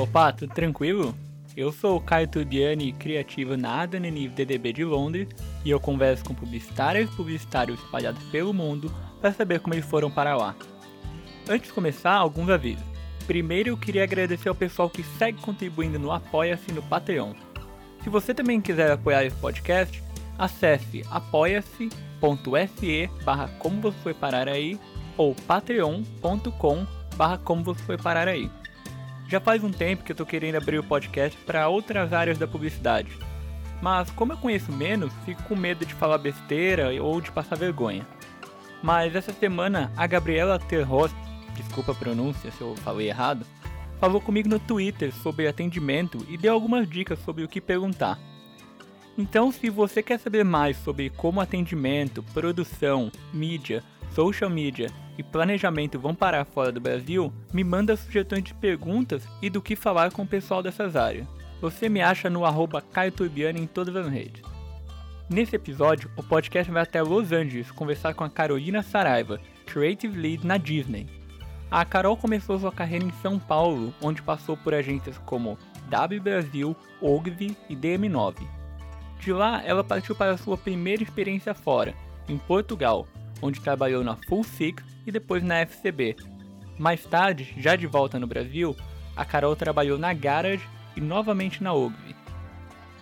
Opa, tudo tranquilo? Eu sou o Caio Tubiani, criativo na Adaneniv DDB de Londres, e eu converso com publicitários e publicitários espalhados pelo mundo para saber como eles foram para lá. Antes de começar, alguns avisos. Primeiro, eu queria agradecer ao pessoal que segue contribuindo no Apoia-se no Patreon. Se você também quiser apoiar esse podcast, acesse apoia-se.se barra como você foi parar aí ou patreon.com barra como você foi parar aí. Já faz um tempo que eu tô querendo abrir o podcast para outras áreas da publicidade. Mas como eu conheço menos, fico com medo de falar besteira ou de passar vergonha. Mas essa semana a Gabriela Terros, desculpa a pronúncia se eu falei errado, falou comigo no Twitter sobre atendimento e deu algumas dicas sobre o que perguntar. Então, se você quer saber mais sobre como atendimento, produção, mídia, social media e planejamento vão parar fora do Brasil, me manda sugestões de perguntas e do que falar com o pessoal dessas áreas. Você me acha no arroba em todas as redes. Nesse episódio, o podcast vai até Los Angeles conversar com a Carolina Saraiva, Creative Lead na Disney. A Carol começou sua carreira em São Paulo, onde passou por agências como W Brasil, Ogilvy e DM9. De lá, ela partiu para sua primeira experiência fora, em Portugal, onde trabalhou na Full Six e depois na FCB. Mais tarde, já de volta no Brasil, a Carol trabalhou na Garage e novamente na Ogilvy.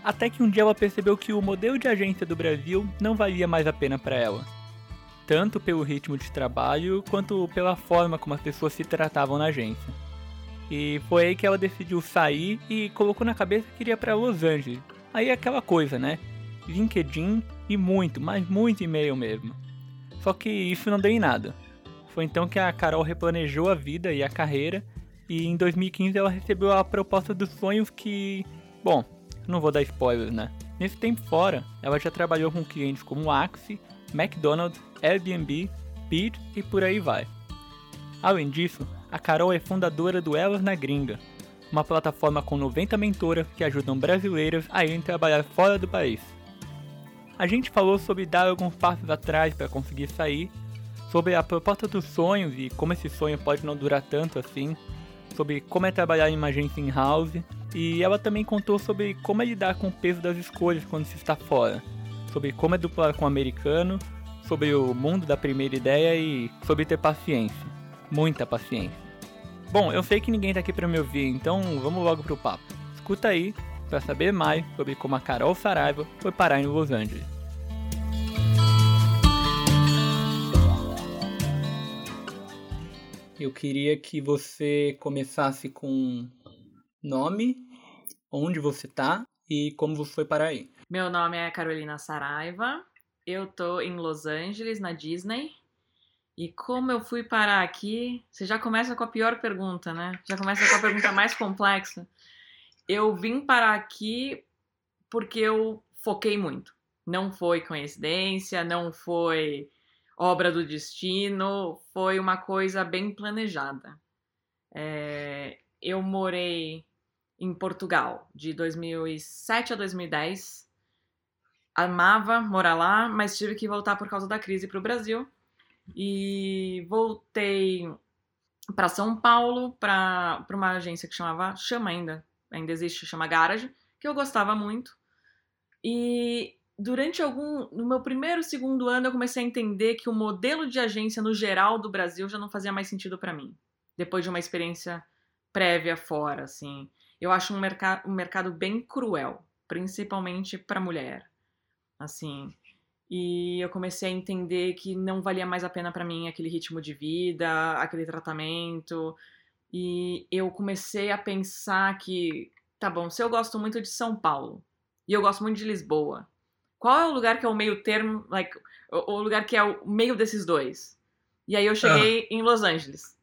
Até que um dia ela percebeu que o modelo de agência do Brasil não valia mais a pena para ela tanto pelo ritmo de trabalho quanto pela forma como as pessoas se tratavam na agência. E foi aí que ela decidiu sair e colocou na cabeça que iria para Los Angeles. Aí é aquela coisa, né? LinkedIn e muito, mas muito e-mail mesmo. Só que isso não deu em nada. Foi então que a Carol replanejou a vida e a carreira e em 2015 ela recebeu a proposta dos sonhos que, bom, não vou dar spoilers, né? Nesse tempo fora, ela já trabalhou com clientes como Axie, McDonald's, Airbnb, Beat e por aí vai. Além disso, a Carol é fundadora do Elas na Gringa, uma plataforma com 90 mentoras que ajudam brasileiras a irem trabalhar fora do país. A gente falou sobre dar alguns passos atrás para conseguir sair, sobre a proposta dos sonhos e como esse sonho pode não durar tanto assim, sobre como é trabalhar em uma agência in-house, e ela também contou sobre como é lidar com o peso das escolhas quando se está fora, sobre como é duplar com o americano, sobre o mundo da primeira ideia e sobre ter paciência. Muita paciência. Bom, eu sei que ninguém tá aqui para me ouvir, então vamos logo pro papo. Escuta aí para saber mais sobre como a Carol Saraiva foi parar em Los Angeles. Eu queria que você começasse com nome, onde você tá e como você foi parar aí. Meu nome é Carolina Saraiva, eu tô em Los Angeles, na Disney. E como eu fui parar aqui, você já começa com a pior pergunta, né? Já começa com a pergunta mais complexa. Eu vim parar aqui porque eu foquei muito. Não foi coincidência, não foi obra do destino, foi uma coisa bem planejada. É, eu morei em Portugal de 2007 a 2010 amava morar lá, mas tive que voltar por causa da crise para o Brasil. E voltei para São Paulo para uma agência que chamava, chama ainda, ainda existe, chama Garage, que eu gostava muito. E durante algum, no meu primeiro, segundo ano, eu comecei a entender que o modelo de agência no geral do Brasil já não fazia mais sentido para mim. Depois de uma experiência prévia fora, assim. Eu acho um, merc um mercado bem cruel, principalmente para mulher assim. E eu comecei a entender que não valia mais a pena para mim aquele ritmo de vida, aquele tratamento. E eu comecei a pensar que, tá bom, se eu gosto muito de São Paulo e eu gosto muito de Lisboa, qual é o lugar que é o meio termo, like, o, o lugar que é o meio desses dois? E aí eu cheguei ah. em Los Angeles,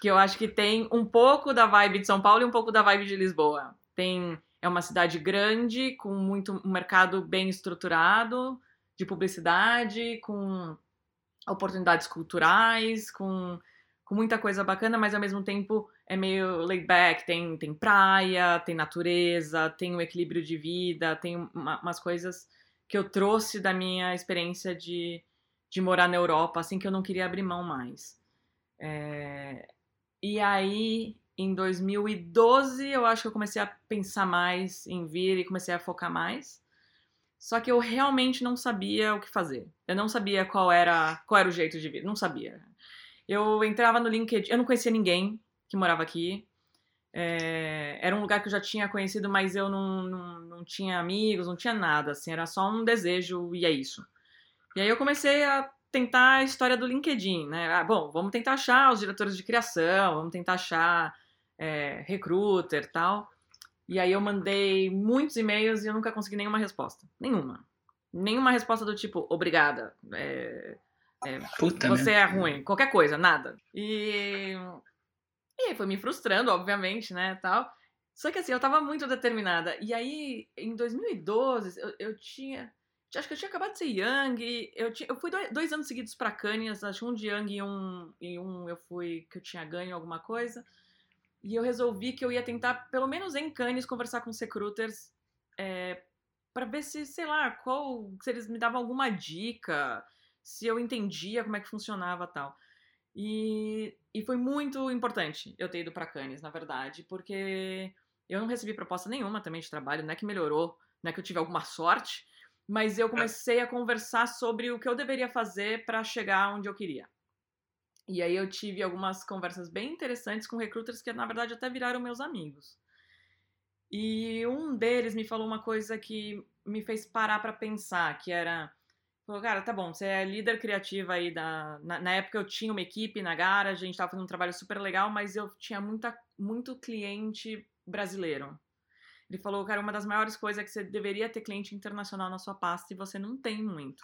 que eu acho que tem um pouco da vibe de São Paulo e um pouco da vibe de Lisboa. Tem é uma cidade grande, com muito um mercado bem estruturado de publicidade, com oportunidades culturais, com, com muita coisa bacana, mas ao mesmo tempo é meio laid back, tem, tem praia, tem natureza, tem um equilíbrio de vida, tem uma, umas coisas que eu trouxe da minha experiência de, de morar na Europa, assim que eu não queria abrir mão mais. É, e aí em 2012 eu acho que eu comecei a pensar mais em vir e comecei a focar mais. Só que eu realmente não sabia o que fazer. Eu não sabia qual era, qual era o jeito de vir, não sabia. Eu entrava no LinkedIn, eu não conhecia ninguém que morava aqui. É, era um lugar que eu já tinha conhecido, mas eu não, não, não tinha amigos, não tinha nada, assim, era só um desejo e é isso. E aí eu comecei a tentar a história do LinkedIn, né? Ah, bom, vamos tentar achar os diretores de criação, vamos tentar achar é, recruiter tal. E aí eu mandei muitos e-mails e eu nunca consegui nenhuma resposta. Nenhuma. Nenhuma resposta do tipo, obrigada. É, é, Puta, você né? é ruim. Qualquer coisa, nada. E e aí foi me frustrando, obviamente, né, tal. Só que assim, eu tava muito determinada. E aí, em 2012, eu, eu tinha. Acho que eu tinha acabado de ser Young. Eu, tinha, eu fui dois, dois anos seguidos pra Cannes, acho um de Young e um, e um eu fui que eu tinha ganho alguma coisa. E eu resolvi que eu ia tentar, pelo menos em Cannes, conversar com os recruiters é, para ver se, sei lá, qual, se eles me davam alguma dica, se eu entendia como é que funcionava tal. E, e foi muito importante eu ter ido para Cannes, na verdade, porque eu não recebi proposta nenhuma também de trabalho, não é que melhorou, não é que eu tive alguma sorte, mas eu comecei a conversar sobre o que eu deveria fazer para chegar onde eu queria. E aí eu tive algumas conversas bem interessantes com recruiters que na verdade até viraram meus amigos. E um deles me falou uma coisa que me fez parar para pensar, que era Falou, cara, tá bom, você é líder criativa aí da. Na, na, época eu tinha uma equipe na Garage, a gente tava fazendo um trabalho super legal, mas eu tinha muita, muito cliente brasileiro. Ele falou, cara, uma das maiores coisas é que você deveria ter cliente internacional na sua pasta e você não tem muito.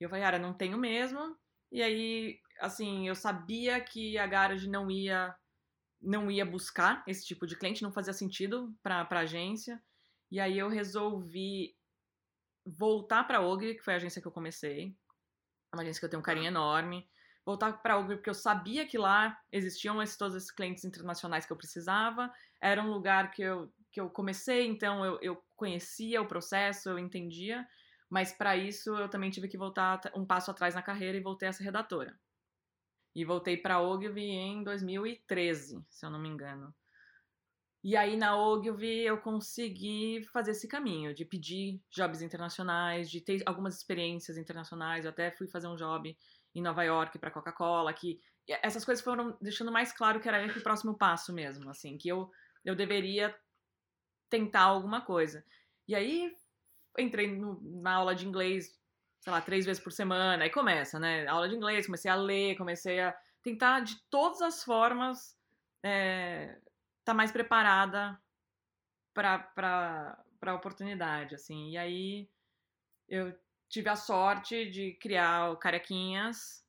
E eu falei, cara, não tenho mesmo. E aí, assim, eu sabia que a Garage não ia não ia buscar esse tipo de cliente, não fazia sentido para a agência. E aí eu resolvi voltar para Ogre, que foi a agência que eu comecei, uma agência que eu tenho um carinho enorme. Voltar para Ogre porque eu sabia que lá existiam esses, todos esses clientes internacionais que eu precisava. Era um lugar que eu, que eu comecei, então eu, eu conhecia o processo, eu entendia. Mas para isso eu também tive que voltar um passo atrás na carreira e voltei a ser redatora. E voltei para Ogilvy em 2013, se eu não me engano. E aí na Ogilvy eu consegui fazer esse caminho de pedir jobs internacionais, de ter algumas experiências internacionais. Eu até fui fazer um job em Nova York para Coca-Cola, que essas coisas foram deixando mais claro que era o próximo passo mesmo, assim, que eu eu deveria tentar alguma coisa. E aí entrei no, na aula de inglês, sei lá, três vezes por semana, aí começa, né? Aula de inglês, comecei a ler, comecei a tentar de todas as formas é, tá mais preparada para a oportunidade, assim. E aí eu tive a sorte de criar o Carequinhas,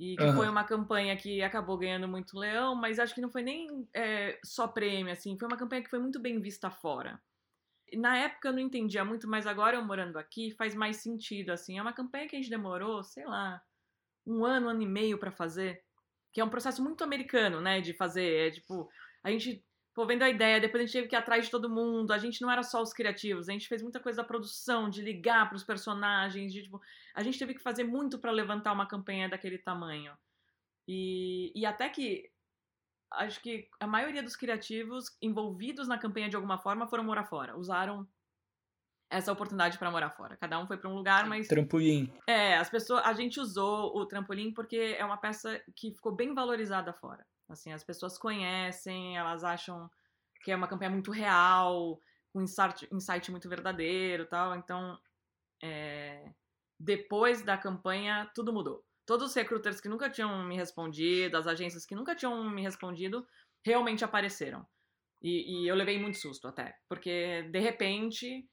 e que uhum. foi uma campanha que acabou ganhando muito leão, mas acho que não foi nem é, só prêmio, assim, foi uma campanha que foi muito bem vista fora. Na época eu não entendia muito, mas agora eu morando aqui faz mais sentido, assim. É uma campanha que a gente demorou, sei lá, um ano, um ano e meio para fazer, que é um processo muito americano, né, de fazer. É tipo, a gente pô, vendo a ideia, depois a gente teve que ir atrás de todo mundo. A gente não era só os criativos, a gente fez muita coisa da produção, de ligar para os personagens, de, tipo, a gente teve que fazer muito para levantar uma campanha daquele tamanho. E, e até que acho que a maioria dos criativos envolvidos na campanha de alguma forma foram morar fora, usaram essa oportunidade para morar fora. Cada um foi para um lugar, mas trampolim. É, as pessoas, a gente usou o trampolim porque é uma peça que ficou bem valorizada fora. Assim, as pessoas conhecem, elas acham que é uma campanha muito real, com um insight, insight muito verdadeiro tal. Então, é, depois da campanha, tudo mudou. Todos os recruiters que nunca tinham me respondido, as agências que nunca tinham me respondido, realmente apareceram. E, e eu levei muito susto até, porque de repente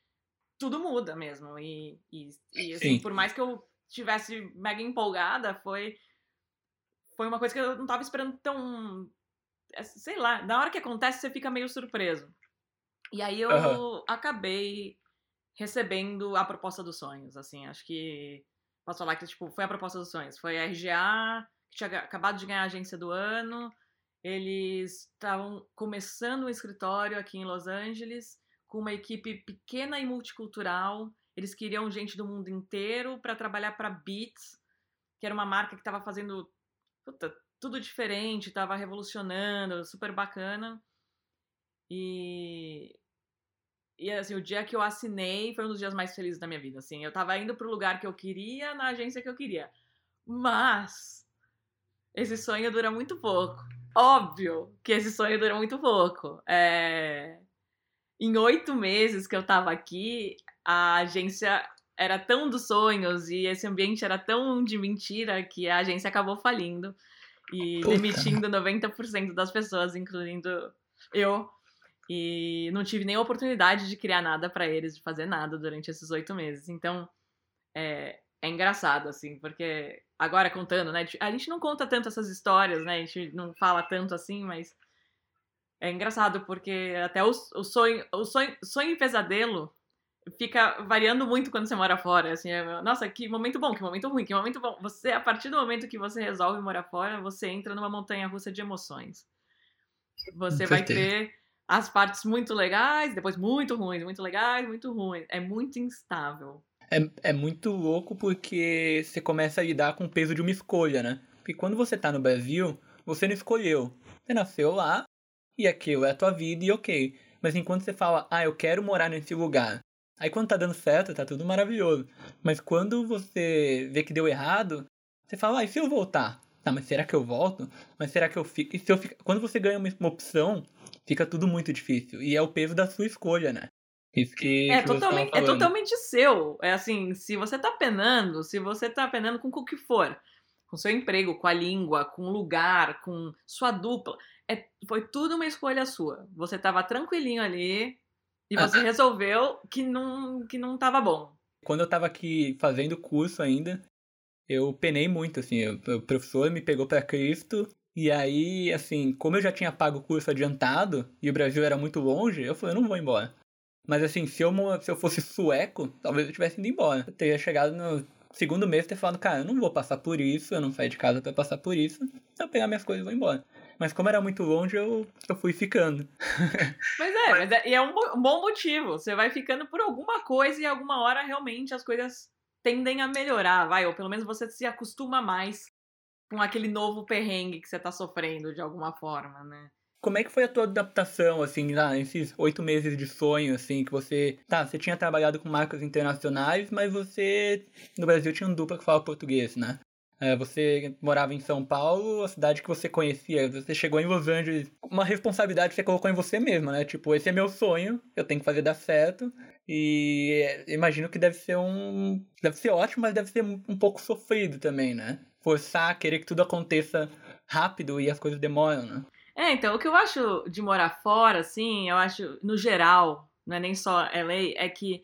tudo muda mesmo. E, e, e assim, por mais que eu tivesse mega empolgada, foi foi uma coisa que eu não tava esperando tão. É, sei lá, na hora que acontece você fica meio surpreso. E aí eu uhum. acabei recebendo a proposta dos sonhos, assim, acho que. Posso falar que, tipo, foi a proposta dos sonhos. Foi a RGA, que tinha acabado de ganhar a agência do ano. Eles estavam começando um escritório aqui em Los Angeles, com uma equipe pequena e multicultural. Eles queriam gente do mundo inteiro para trabalhar para Beats, que era uma marca que estava fazendo puta, tudo diferente, tava revolucionando, super bacana. E e assim, o dia que eu assinei foi um dos dias mais felizes da minha vida, assim. Eu tava indo pro lugar que eu queria, na agência que eu queria. Mas esse sonho dura muito pouco. Óbvio que esse sonho dura muito pouco. É... Em oito meses que eu tava aqui, a agência era tão dos sonhos e esse ambiente era tão de mentira que a agência acabou falindo e Puta. demitindo 90% das pessoas, incluindo eu. E não tive nem oportunidade de criar nada para eles, de fazer nada durante esses oito meses. Então, é, é engraçado, assim, porque agora contando, né? A gente não conta tanto essas histórias, né? A gente não fala tanto assim, mas é engraçado porque até o, o sonho, o sonho, sonho e pesadelo fica variando muito quando você mora fora. Assim, é, nossa, que momento bom, que momento ruim, que momento bom. Você, a partir do momento que você resolve morar fora, você entra numa montanha russa de emoções. Você vai ter as partes muito legais, depois muito ruins, muito legais, muito ruins. É muito instável. É, é muito louco porque você começa a lidar com o peso de uma escolha, né? Porque quando você tá no Brasil, você não escolheu. Você nasceu lá e aquilo é a tua vida e ok. Mas enquanto você fala, ah, eu quero morar nesse lugar. Aí quando tá dando certo, tá tudo maravilhoso. Mas quando você vê que deu errado, você fala, ah, e se eu voltar? Tá, mas será que eu volto? Mas será que eu fico? E se eu fico... Quando você ganha uma, uma opção, fica tudo muito difícil. E é o peso da sua escolha, né? Isso que, é, que totalmente, é totalmente seu. É assim, se você tá penando, se você tá penando com o que for, com seu emprego, com a língua, com o lugar, com sua dupla, é, foi tudo uma escolha sua. Você tava tranquilinho ali e ah. você resolveu que não, que não tava bom. Quando eu tava aqui fazendo curso ainda, eu penei muito, assim, o professor me pegou para Cristo e aí, assim, como eu já tinha pago o curso adiantado e o Brasil era muito longe, eu falei, eu não vou embora. Mas assim, se eu, se eu fosse sueco, talvez eu tivesse ido embora. Eu teria chegado no segundo mês e ter falado, cara, eu não vou passar por isso, eu não saí de casa para passar por isso, eu pegar minhas coisas e vou embora. Mas como era muito longe, eu, eu fui ficando. mas é, mas é, e é um, um bom motivo. Você vai ficando por alguma coisa e alguma hora realmente as coisas tendem a melhorar, vai, ou pelo menos você se acostuma mais com aquele novo perrengue que você tá sofrendo de alguma forma, né? Como é que foi a tua adaptação, assim, lá, nesses oito meses de sonho, assim, que você... Tá, você tinha trabalhado com marcas internacionais, mas você, no Brasil, tinha um dupla que fala português, né? É, você morava em São Paulo, a cidade que você conhecia, você chegou em Los Angeles, uma responsabilidade que você colocou em você mesmo, né? Tipo, esse é meu sonho, eu tenho que fazer dar certo. E imagino que deve ser um. Deve ser ótimo, mas deve ser um pouco sofrido também, né? Forçar, querer que tudo aconteça rápido e as coisas demoram, né? É, então, o que eu acho de morar fora, assim, eu acho, no geral, não é nem só LA, é que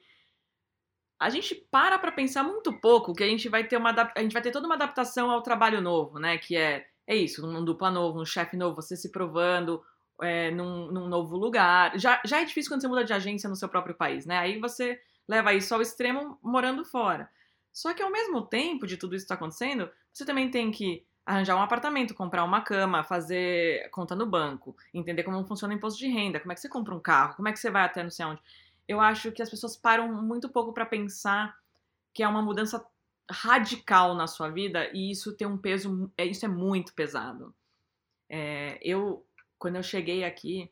a gente para pra pensar muito pouco que a gente vai ter uma a gente vai ter toda uma adaptação ao trabalho novo, né? Que é, é isso, um dupla novo, um chefe novo, você se provando é, num, num novo lugar. Já, já é difícil quando você muda de agência no seu próprio país, né? Aí você leva isso ao extremo morando fora. Só que ao mesmo tempo de tudo isso está acontecendo, você também tem que arranjar um apartamento, comprar uma cama, fazer conta no banco, entender como funciona o imposto de renda, como é que você compra um carro, como é que você vai até não sei onde. Eu acho que as pessoas param muito pouco para pensar que é uma mudança radical na sua vida e isso tem um peso, é, isso é muito pesado. É, eu, quando eu cheguei aqui,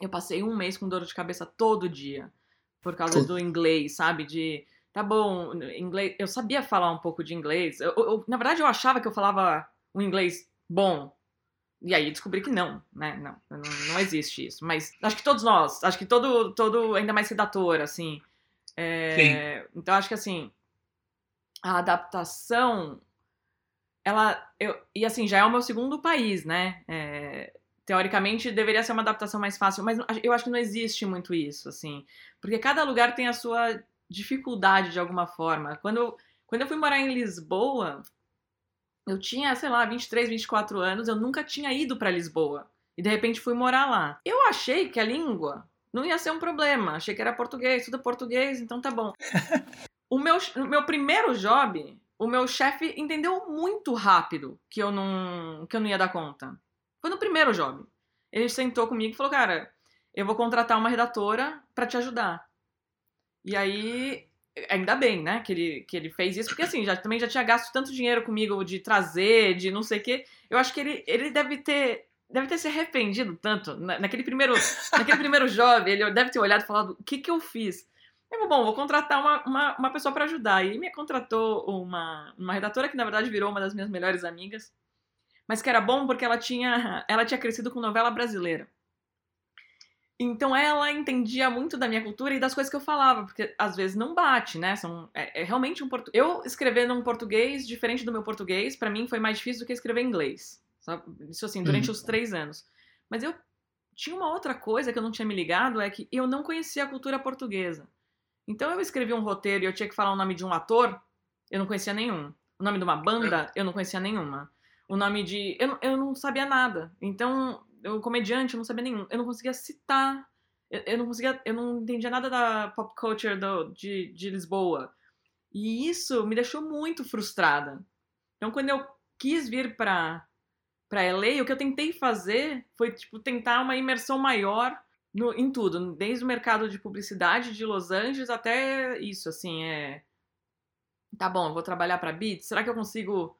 eu passei um mês com dor de cabeça todo dia por causa do inglês, sabe? De tá bom, inglês. Eu sabia falar um pouco de inglês. Eu, eu, na verdade, eu achava que eu falava um inglês bom. E aí descobri que não, né? Não, não, não existe isso. Mas acho que todos nós, acho que todo, todo ainda mais redator, assim. É, então acho que assim, a adaptação, ela. Eu, e assim, já é o meu segundo país, né? É, teoricamente deveria ser uma adaptação mais fácil, mas eu acho que não existe muito isso, assim. Porque cada lugar tem a sua dificuldade de alguma forma. Quando quando eu fui morar em Lisboa, eu tinha, sei lá, 23, 24 anos, eu nunca tinha ido para Lisboa. E de repente fui morar lá. Eu achei que a língua não ia ser um problema. Achei que era português, tudo português, então tá bom. o meu, o meu primeiro job, o meu chefe entendeu muito rápido que eu não que eu não ia dar conta. Foi no primeiro job. Ele sentou comigo e falou: "Cara, eu vou contratar uma redatora para te ajudar". E aí ainda bem, né, que ele, que ele fez isso, porque assim, já, também já tinha gasto tanto dinheiro comigo de trazer, de não sei o quê. Eu acho que ele, ele deve ter. Deve ter se arrependido tanto. Na, naquele primeiro, naquele primeiro jovem, ele deve ter olhado e falado: o que, que eu fiz? Eu, bom, vou contratar uma, uma, uma pessoa para ajudar. E me contratou uma, uma redatora que, na verdade, virou uma das minhas melhores amigas. Mas que era bom porque ela tinha, ela tinha crescido com novela brasileira. Então ela entendia muito da minha cultura e das coisas que eu falava, porque às vezes não bate, né? São, é, é realmente um português. Eu escrever num português diferente do meu português, para mim foi mais difícil do que escrever em inglês. Sabe? Isso assim, durante uhum. os três anos. Mas eu tinha uma outra coisa que eu não tinha me ligado, é que eu não conhecia a cultura portuguesa. Então eu escrevi um roteiro e eu tinha que falar o nome de um ator, eu não conhecia nenhum. O nome de uma banda, eu não conhecia nenhuma. O nome de. Eu, eu não sabia nada. Então eu, comediante, eu não sabia nenhum. Eu não conseguia citar. Eu, eu não conseguia. Eu não entendia nada da pop culture do, de, de Lisboa. E isso me deixou muito frustrada. Então, quando eu quis vir para para LA, o que eu tentei fazer foi tipo tentar uma imersão maior no, em tudo, desde o mercado de publicidade de Los Angeles até isso, assim, é tá bom, eu vou trabalhar para Beats, será que eu consigo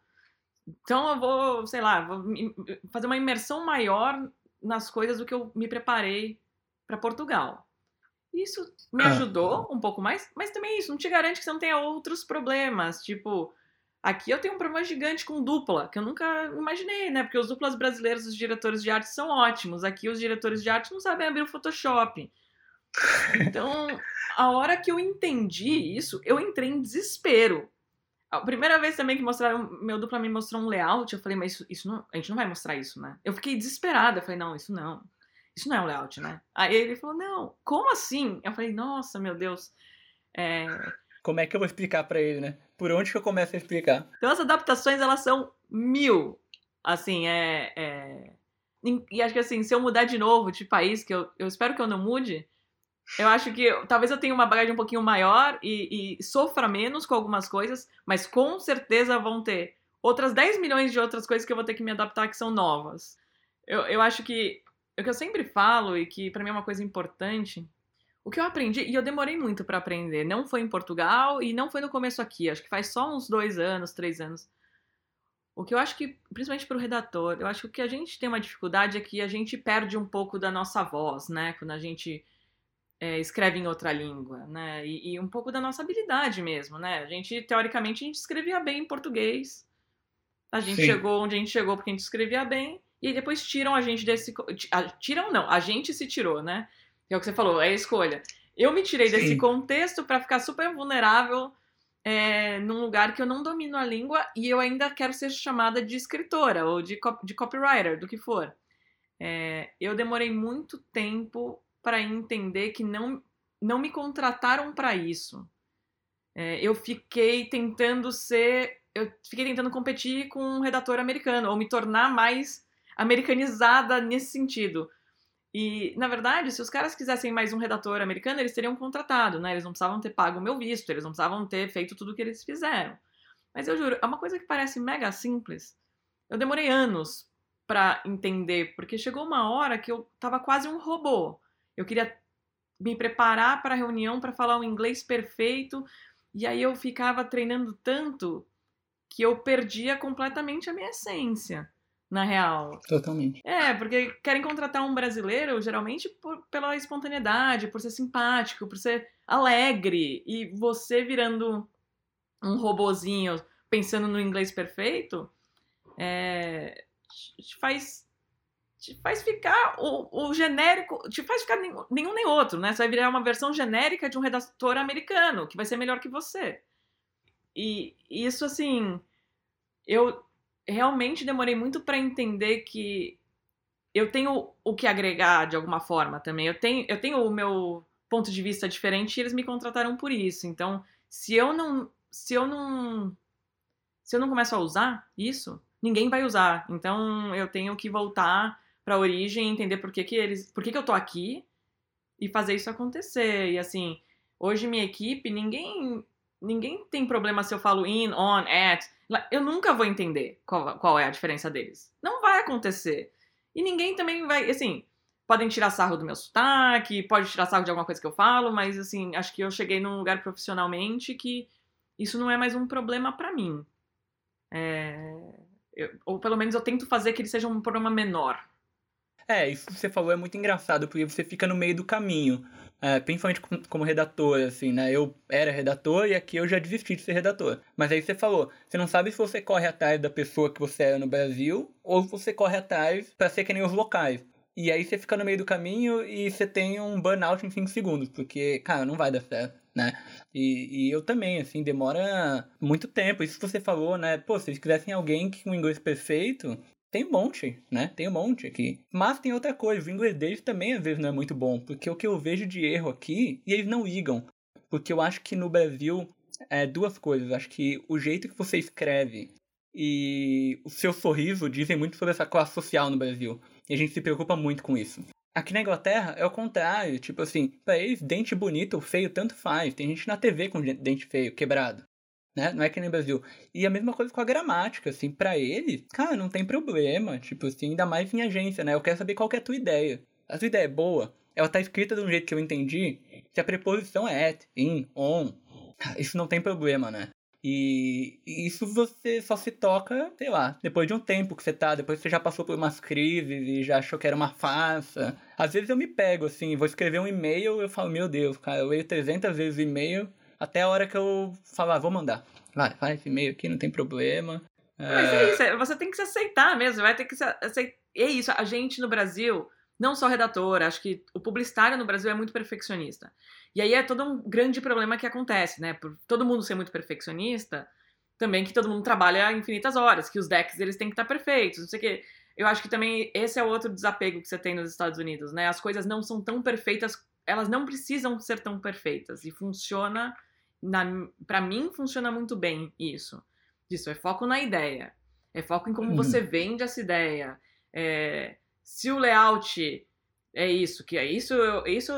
então eu vou, sei lá, vou fazer uma imersão maior nas coisas do que eu me preparei para Portugal. Isso me ah. ajudou um pouco mais, mas também isso não te garante que você não tenha outros problemas. Tipo, aqui eu tenho um problema gigante com dupla, que eu nunca imaginei, né? Porque os duplas brasileiros, os diretores de arte são ótimos. Aqui os diretores de arte não sabem abrir o Photoshop. Então, a hora que eu entendi isso, eu entrei em desespero. A primeira vez também que mostraram, meu dupla me mostrou um layout, eu falei, mas isso, isso não, a gente não vai mostrar isso, né? Eu fiquei desesperada, eu falei, não, isso não. Isso não é um layout, né? Aí ele falou, não, como assim? Eu falei, nossa, meu Deus. É... Como é que eu vou explicar para ele, né? Por onde que eu começo a explicar? Então as adaptações, elas são mil. Assim, é... é... E acho que assim, se eu mudar de novo de país, que eu, eu espero que eu não mude, eu acho que talvez eu tenha uma bagagem um pouquinho maior e, e, sofra menos com algumas coisas, mas com certeza vão ter outras 10 milhões de outras coisas que eu vou ter que me adaptar que são novas. Eu, eu acho que o que eu sempre falo e que para mim é uma coisa importante, o que eu aprendi, e eu demorei muito para aprender, não foi em Portugal e não foi no começo aqui, acho que faz só uns dois anos, três anos. O que eu acho que, principalmente para o redator, eu acho que o que a gente tem uma dificuldade é que a gente perde um pouco da nossa voz, né? Quando a gente é, escreve em outra língua, né? E, e, um pouco da nossa habilidade mesmo, né? A gente, teoricamente, a gente escrevia bem em português. A gente Sim. chegou onde a gente chegou porque a gente escrevia bem. E depois tiram a gente desse. Tiram não, a gente se tirou, né? Que é o que você falou, é a escolha. Eu me tirei Sim. desse contexto para ficar super vulnerável é, num lugar que eu não domino a língua e eu ainda quero ser chamada de escritora ou de, de copywriter, do que for. É, eu demorei muito tempo para entender que não, não me contrataram para isso. É, eu fiquei tentando ser. Eu fiquei tentando competir com um redator americano, ou me tornar mais americanizada nesse sentido. E, na verdade, se os caras quisessem mais um redator americano, eles teriam contratado, né? Eles não precisavam ter pago o meu visto, eles não precisavam ter feito tudo o que eles fizeram. Mas eu juro, é uma coisa que parece mega simples. Eu demorei anos para entender, porque chegou uma hora que eu tava quase um robô. Eu queria me preparar para a reunião para falar o inglês perfeito, e aí eu ficava treinando tanto que eu perdia completamente a minha essência, na real. Totalmente. É, porque querem contratar um brasileiro geralmente por, pela espontaneidade, por ser simpático, por ser alegre, e você virando um robozinho pensando no inglês perfeito, é, faz te faz ficar o, o genérico, te faz ficar nenhum, nenhum, nem outro, né? Você vai virar uma versão genérica de um redator americano, que vai ser melhor que você. E isso, assim, eu realmente demorei muito para entender que eu tenho o que agregar de alguma forma também. Eu tenho, eu tenho o meu ponto de vista diferente e eles me contrataram por isso. Então, se eu não, se eu não, se eu não começo a usar isso, ninguém vai usar. Então, eu tenho que voltar para a origem, entender por que, que eles, por que, que eu tô aqui e fazer isso acontecer. E assim, hoje minha equipe, ninguém ninguém tem problema se eu falo in, on, at. Eu nunca vou entender qual, qual é a diferença deles. Não vai acontecer. E ninguém também vai, assim, podem tirar sarro do meu sotaque, pode tirar sarro de alguma coisa que eu falo, mas assim, acho que eu cheguei num lugar profissionalmente que isso não é mais um problema para mim. É, eu, ou pelo menos eu tento fazer que ele seja um problema menor. É, isso que você falou é muito engraçado, porque você fica no meio do caminho. É, principalmente como redator, assim, né? Eu era redator e aqui eu já desisti de ser redator. Mas aí você falou, você não sabe se você corre atrás da pessoa que você era no Brasil ou se você corre atrás para ser que nem os locais. E aí você fica no meio do caminho e você tem um burnout em 5 segundos, porque, cara, não vai dar certo, né? E, e eu também, assim, demora muito tempo. Isso que você falou, né? Pô, se eles quisessem alguém com um inglês perfeito, tem um monte, né? Tem um monte aqui. Mas tem outra coisa, o inglês deles também às vezes não é muito bom, porque o que eu vejo de erro aqui, e eles não ligam. Porque eu acho que no Brasil, é duas coisas. Acho que o jeito que você escreve e o seu sorriso dizem muito sobre essa classe social no Brasil. E a gente se preocupa muito com isso. Aqui na Inglaterra é o contrário, tipo assim, pra eles, dente bonito ou feio tanto faz. Tem gente na TV com dente feio, quebrado. Né? Não é que nem Brasil. E a mesma coisa com a gramática, assim, pra eles, cara, não tem problema. Tipo assim, ainda mais em agência, né? Eu quero saber qual que é a tua ideia. A tua ideia é boa? Ela tá escrita de um jeito que eu entendi? Se a preposição é at, in, on, isso não tem problema, né? E isso você só se toca, sei lá, depois de um tempo que você tá, depois você já passou por umas crises e já achou que era uma farsa. Às vezes eu me pego, assim, vou escrever um e-mail eu falo, meu Deus, cara, eu leio 300 vezes o e-mail até a hora que eu falar, ah, vou mandar. Vai, faz esse e-mail aqui, não tem problema. Mas é... é isso, é, você tem que se aceitar mesmo, vai ter que se aceitar. É isso, a gente no Brasil, não só redator, acho que o publicitário no Brasil é muito perfeccionista. E aí é todo um grande problema que acontece, né? Por todo mundo ser muito perfeccionista, também que todo mundo trabalha infinitas horas, que os decks eles têm que estar perfeitos, não sei o quê. Eu acho que também esse é outro desapego que você tem nos Estados Unidos, né? As coisas não são tão perfeitas, elas não precisam ser tão perfeitas e funciona para mim funciona muito bem isso. Isso é foco na ideia, é foco em como uhum. você vende essa ideia. É, se o layout é isso, que é isso, eu, isso,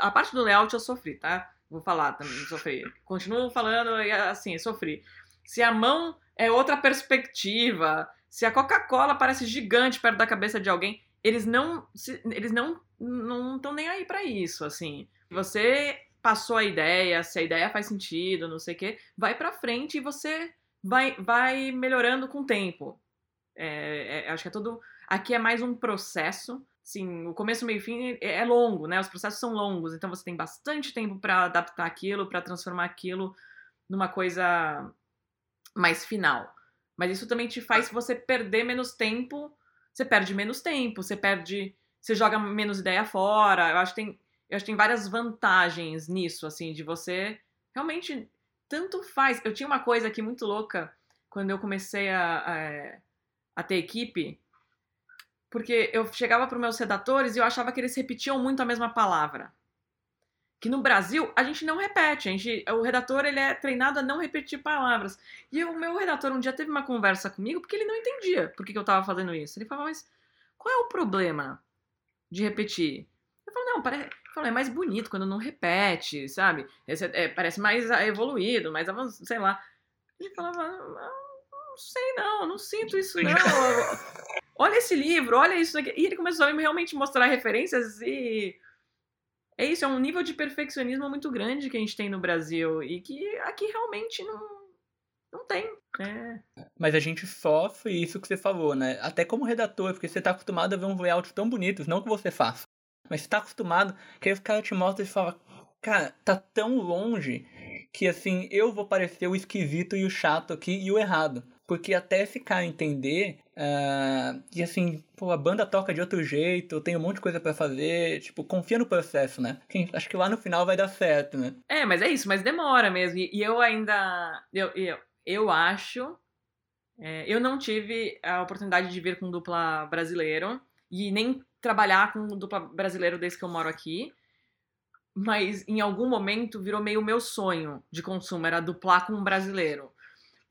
a parte do layout eu sofri, tá? Vou falar também, sofri. Continuo falando assim, sofri. Se a mão é outra perspectiva, se a Coca-Cola parece gigante perto da cabeça de alguém, eles não, eles não, não estão nem aí para isso, assim. Você passou a ideia, se a ideia faz sentido, não sei o quê, vai para frente e você vai, vai melhorando com o tempo. É, é, acho que é todo. Aqui é mais um processo Sim, o começo, meio e fim é, é longo, né? Os processos são longos, então você tem bastante tempo para adaptar aquilo, para transformar aquilo numa coisa mais final. Mas isso também te faz você perder menos tempo, você perde menos tempo, você perde, você joga menos ideia fora. Eu acho que tem, eu acho que tem várias vantagens nisso, assim, de você realmente tanto faz. Eu tinha uma coisa aqui muito louca quando eu comecei a, a, a ter equipe porque eu chegava para os meus redatores e eu achava que eles repetiam muito a mesma palavra. Que no Brasil a gente não repete, a gente, o redator ele é treinado a não repetir palavras. E o meu redator um dia teve uma conversa comigo porque ele não entendia por que, que eu estava fazendo isso. Ele falava, mas qual é o problema de repetir? Eu falei, não, parece, é mais bonito quando não repete, sabe? Esse, é, parece mais evoluído, mais avançado, sei lá. Ele falava, não, não sei não, não sinto isso não olha esse livro, olha isso aqui. E ele começou a realmente mostrar referências e. É isso, é um nível de perfeccionismo muito grande que a gente tem no Brasil e que aqui realmente não, não tem. É. Mas a gente sofre isso que você falou, né? Até como redator, porque você tá acostumado a ver um layout tão bonitos, não que você faça. Mas você tá acostumado que aí o cara te mostra e fala, cara, tá tão longe que assim, eu vou parecer o esquisito e o chato aqui e o errado. Porque até ficar entender, uh, e assim, pô, a banda toca de outro jeito, tem um monte de coisa para fazer, tipo, confia no processo, né? Acho que lá no final vai dar certo, né? É, mas é isso, mas demora mesmo. E, eu ainda, eu, eu, eu acho, é, eu não tive a oportunidade de vir com dupla brasileiro, e nem trabalhar com dupla brasileiro desde que eu moro aqui mas em algum momento virou meio meu sonho de consumo, era duplar com um brasileiro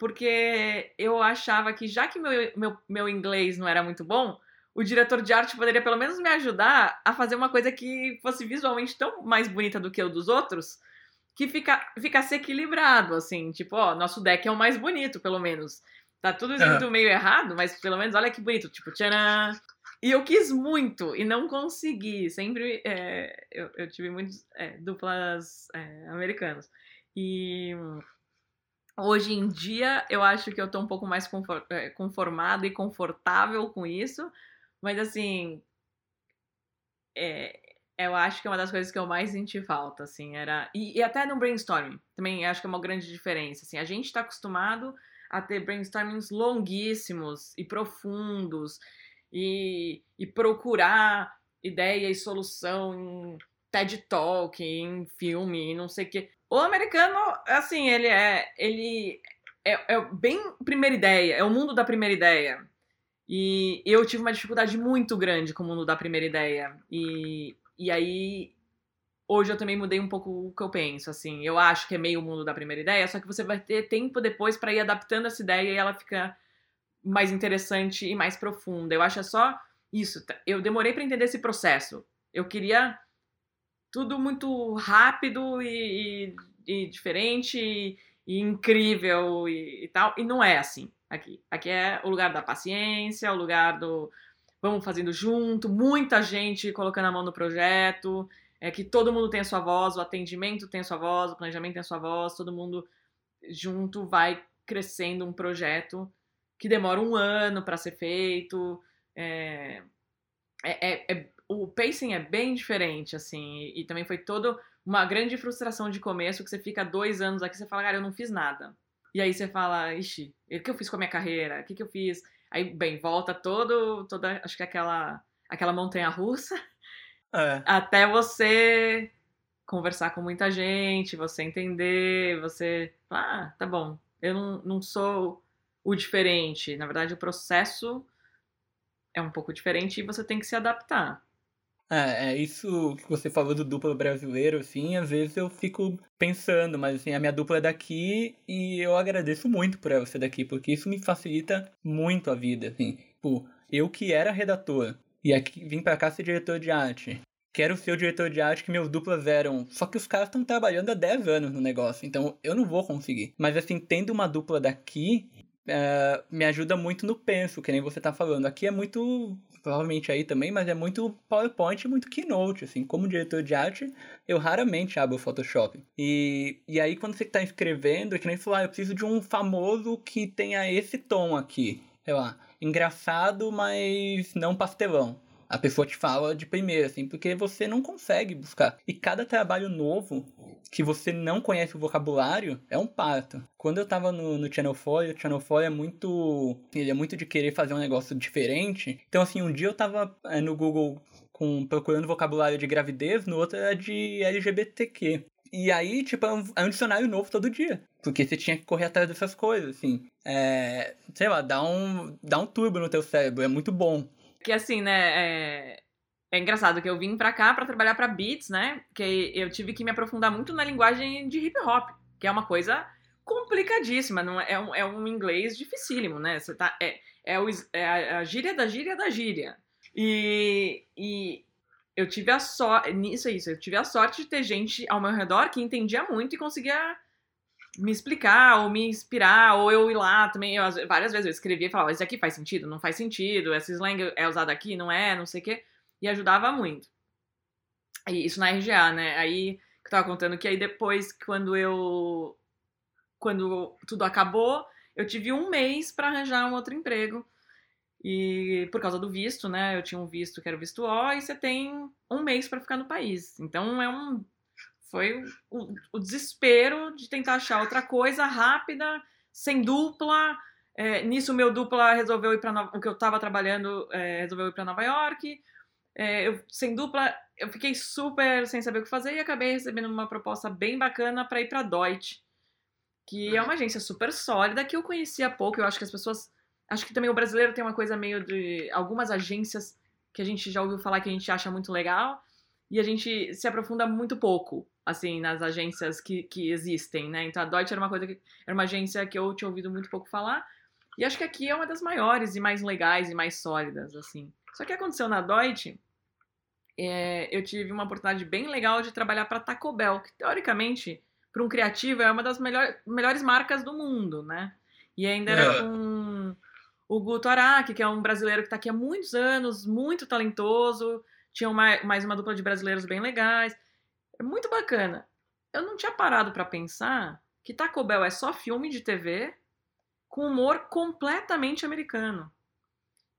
porque eu achava que já que meu, meu, meu inglês não era muito bom, o diretor de arte poderia pelo menos me ajudar a fazer uma coisa que fosse visualmente tão mais bonita do que o dos outros, que fica, ficasse equilibrado, assim, tipo, ó, nosso deck é o mais bonito, pelo menos. Tá tudo uhum. meio errado, mas pelo menos olha que bonito, tipo, tcharam, E eu quis muito e não consegui. Sempre é, eu, eu, tive muitas é, duplas é, americanas. E hoje em dia eu acho que eu tô um pouco mais é, conformada e confortável com isso. Mas assim, é, eu acho que é uma das coisas que eu mais senti falta, assim, era... E, e até no brainstorming, também acho que é uma grande diferença, assim, a gente está acostumado a ter brainstormings longuíssimos e profundos e, e procurar ideia e solução em TED Talk, em filme, não sei o quê. O americano, assim, ele é... Ele é, é bem primeira ideia, é o mundo da primeira ideia. E eu tive uma dificuldade muito grande com o mundo da primeira ideia. E, e aí, hoje eu também mudei um pouco o que eu penso, assim. Eu acho que é meio o mundo da primeira ideia, só que você vai ter tempo depois para ir adaptando essa ideia e ela fica mais interessante e mais profunda. Eu acho é só isso. Eu demorei para entender esse processo. Eu queria tudo muito rápido e, e, e diferente e, e incrível e, tal. E não é assim aqui. Aqui é o lugar da paciência, o lugar do vamos fazendo junto, muita gente colocando a mão no projeto, é que todo mundo tem a sua voz, o atendimento tem a sua voz, o planejamento tem a sua voz, todo mundo junto vai crescendo um projeto que demora um ano para ser feito. É, é, é, é, o pacing é bem diferente, assim, e, e também foi toda uma grande frustração de começo que você fica dois anos aqui você fala, cara, eu não fiz nada. E aí você fala, ixi, o que eu fiz com a minha carreira? O que, que eu fiz? Aí, bem, volta todo, toda, acho que aquela, aquela montanha russa, é. até você conversar com muita gente, você entender, você, ah, tá bom, eu não, não sou o diferente. Na verdade, o processo é um pouco diferente e você tem que se adaptar. É, é, isso que você falou do duplo brasileiro, assim, às vezes eu fico pensando, mas assim, a minha dupla é daqui e eu agradeço muito por ela ser daqui, porque isso me facilita muito a vida, assim. Tipo, eu que era redator e aqui vim para cá ser diretor de arte. Quero ser o diretor de arte que meus duplas eram. Só que os caras estão trabalhando há 10 anos no negócio, então eu não vou conseguir. Mas assim, tendo uma dupla daqui, uh, me ajuda muito no penso, que nem você tá falando. Aqui é muito, provavelmente aí também, mas é muito PowerPoint e muito Keynote, assim. Como diretor de arte, eu raramente abro o Photoshop. E, e aí quando você tá escrevendo, é que nem falar, ah, eu preciso de um famoso que tenha esse tom aqui. Sei lá, engraçado, mas não pastelão a pessoa te fala de primeira, assim, porque você não consegue buscar. E cada trabalho novo que você não conhece o vocabulário é um parto. Quando eu tava no, no Channel 4, o Channel 4 é muito. Ele é muito de querer fazer um negócio diferente. Então, assim, um dia eu tava é, no Google com, procurando vocabulário de gravidez, no outro era de LGBTQ. E aí, tipo, é um, é um, dicionário novo todo dia. Porque você tinha que correr atrás dessas coisas, assim. É, sei lá, dá um, dá um turbo no teu cérebro, é muito bom. Que assim, né, é... é engraçado que eu vim pra cá para trabalhar para Beats, né, que eu tive que me aprofundar muito na linguagem de hip hop, que é uma coisa complicadíssima, não é, é um, é um inglês dificílimo, né, você tá, é, é, o, é a gíria da gíria da gíria. E, e eu tive a sorte, nisso é isso, eu tive a sorte de ter gente ao meu redor que entendia muito e conseguia me explicar ou me inspirar, ou eu ir lá também. Eu, várias vezes eu escrevia e falava: Isso aqui faz sentido? Não faz sentido? Essa slang é usada aqui? Não é? Não sei o quê. E ajudava muito. E isso na RGA, né? Aí que eu tava contando que aí depois, quando eu. Quando tudo acabou, eu tive um mês para arranjar um outro emprego. E por causa do visto, né? Eu tinha um visto que era o visto O, e você tem um mês para ficar no país. Então é um foi o, o, desespero de tentar achar outra coisa rápida, sem dupla. É, nisso, meu dupla resolveu ir para o que eu estava trabalhando é, resolveu ir para Nova York. É, eu, sem dupla, eu fiquei super sem saber o que fazer e acabei recebendo uma proposta bem bacana para ir para Deutsche, que é uma agência super sólida que eu conhecia pouco. Eu acho que as pessoas, acho que também o brasileiro tem uma coisa meio de algumas agências que a gente já ouviu falar que a gente acha muito legal e a gente se aprofunda muito pouco assim, nas agências que, que existem, né? Então a Deutsche era uma coisa que era uma agência que eu tinha ouvido muito pouco falar. E acho que aqui é uma das maiores e mais legais e mais sólidas, assim. Só que aconteceu na Deutsche, é, eu tive uma oportunidade bem legal de trabalhar para Taco Bell, que teoricamente, para um criativo, é uma das melhor, melhores marcas do mundo, né? E ainda era é. com o Guto Araki, que é um brasileiro que está aqui há muitos anos, muito talentoso. Tinha uma, mais uma dupla de brasileiros bem legais. É muito bacana. Eu não tinha parado para pensar que Taco Bell é só filme de TV com humor completamente americano.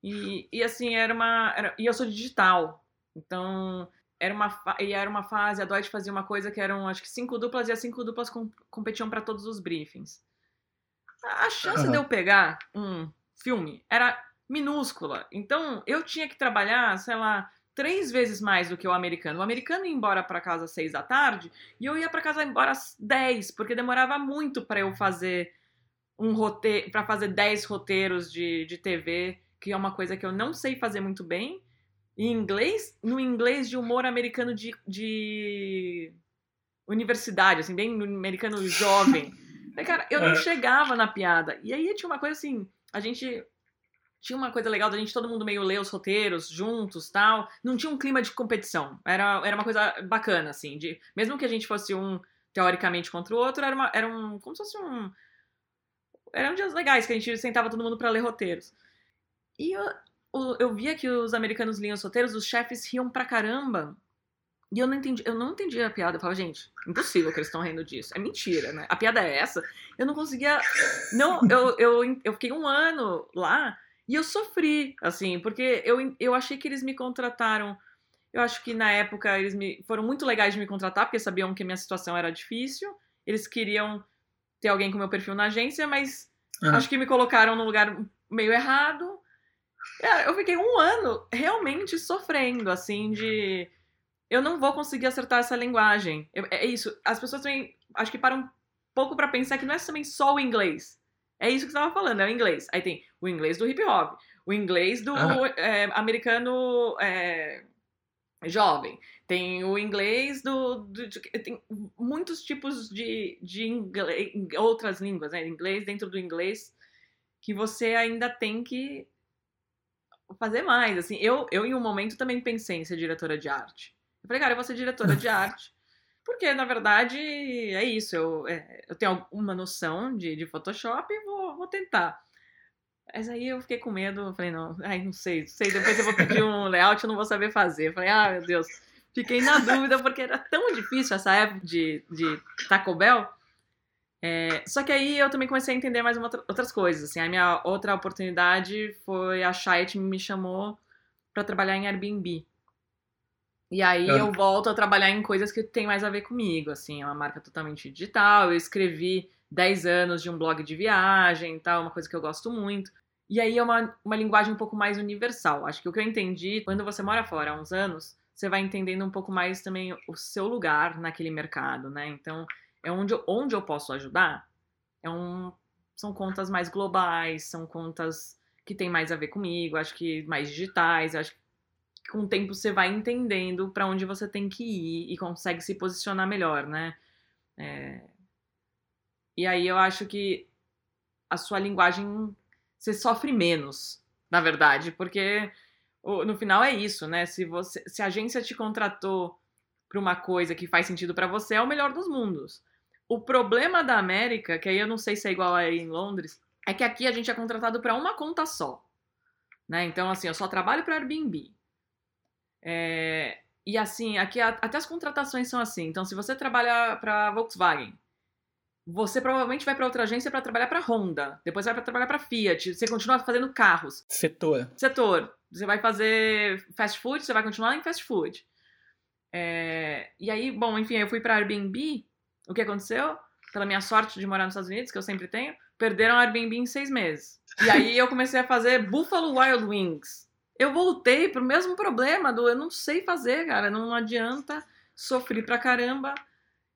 E, e assim, era uma. Era, e eu sou digital. Então, era uma, e era uma fase, a Dwight fazia uma coisa que eram, acho que cinco duplas, e as cinco duplas com, competiam para todos os briefings. A chance uhum. de eu pegar um filme era minúscula. Então, eu tinha que trabalhar, sei lá, três vezes mais do que o americano. O americano ia embora para casa às seis da tarde e eu ia para casa embora às dez, porque demorava muito para eu fazer um roteiro, para fazer dez roteiros de, de TV, que é uma coisa que eu não sei fazer muito bem. Em inglês, no inglês de humor americano de, de universidade, assim, bem americano jovem. Cara, eu não é. chegava na piada. E aí tinha uma coisa assim, a gente tinha uma coisa legal da gente todo mundo meio ler os roteiros juntos tal. Não tinha um clima de competição. Era, era uma coisa bacana, assim. De, mesmo que a gente fosse um teoricamente contra o outro, era, uma, era um. Como se fosse um. Eram dias legais que a gente sentava todo mundo para ler roteiros. E eu, eu, via que os americanos liam os roteiros, os chefes riam pra caramba. E eu não entendi, eu não entendi a piada. Eu falava, gente, impossível que eles estão rindo disso. É mentira, né? A piada é essa. Eu não conseguia. Não, eu, eu, eu fiquei um ano lá e eu sofri, assim, porque eu, eu achei que eles me contrataram. Eu acho que na época eles me foram muito legais de me contratar, porque sabiam que a minha situação era difícil. Eles queriam ter alguém com meu perfil na agência, mas uhum. acho que me colocaram no lugar meio errado. Eu fiquei um ano realmente sofrendo, assim, de eu não vou conseguir acertar essa linguagem. é isso. As pessoas também acho que param um pouco para pensar que não é também só o inglês. É isso que você estava falando, é o inglês. Aí tem o inglês do hip hop, o inglês do ah. é, americano é, jovem, tem o inglês do, do de, tem muitos tipos de, de inglês, outras línguas, né? Inglês dentro do inglês que você ainda tem que fazer mais. Assim, eu, eu em um momento também pensei em ser diretora de arte. Eu falei, cara, eu vou ser diretora de arte. Porque, na verdade, é isso. Eu, é, eu tenho alguma noção de, de Photoshop e vou, vou tentar. Mas aí eu fiquei com medo. Falei, não, ai, não sei, não sei. Depois eu vou pedir um layout e não vou saber fazer. Falei, ah, meu Deus. Fiquei na dúvida porque era tão difícil essa época de, de Taco Bell. É, só que aí eu também comecei a entender mais uma, outras coisas. Assim, a minha outra oportunidade foi a Chait me chamou para trabalhar em Airbnb. E aí eu volto a trabalhar em coisas que tem mais a ver comigo, assim, é uma marca totalmente digital, eu escrevi 10 anos de um blog de viagem tal, uma coisa que eu gosto muito. E aí é uma, uma linguagem um pouco mais universal. Acho que o que eu entendi, quando você mora fora há uns anos, você vai entendendo um pouco mais também o seu lugar naquele mercado, né? Então, é onde, onde eu posso ajudar. É um, são contas mais globais, são contas que têm mais a ver comigo, acho que mais digitais, acho que com o tempo você vai entendendo para onde você tem que ir e consegue se posicionar melhor, né? É... E aí eu acho que a sua linguagem você sofre menos, na verdade, porque no final é isso, né? Se você, se a agência te contratou para uma coisa que faz sentido para você, é o melhor dos mundos. O problema da América, que aí eu não sei se é igual aí em Londres, é que aqui a gente é contratado para uma conta só. Né? Então, assim, eu só trabalho para Airbnb. É, e assim, aqui até as contratações são assim. Então, se você trabalha para Volkswagen, você provavelmente vai para outra agência para trabalhar para Honda, depois vai para trabalhar para Fiat, você continua fazendo carros. Setor. Setor. Você vai fazer fast food, você vai continuar em fast food. É, e aí, bom, enfim, eu fui para Airbnb. O que aconteceu? Pela minha sorte de morar nos Estados Unidos, que eu sempre tenho, perderam a Airbnb em seis meses. E aí eu comecei a fazer Buffalo Wild Wings eu voltei pro mesmo problema do eu não sei fazer, cara, não adianta, sofri pra caramba.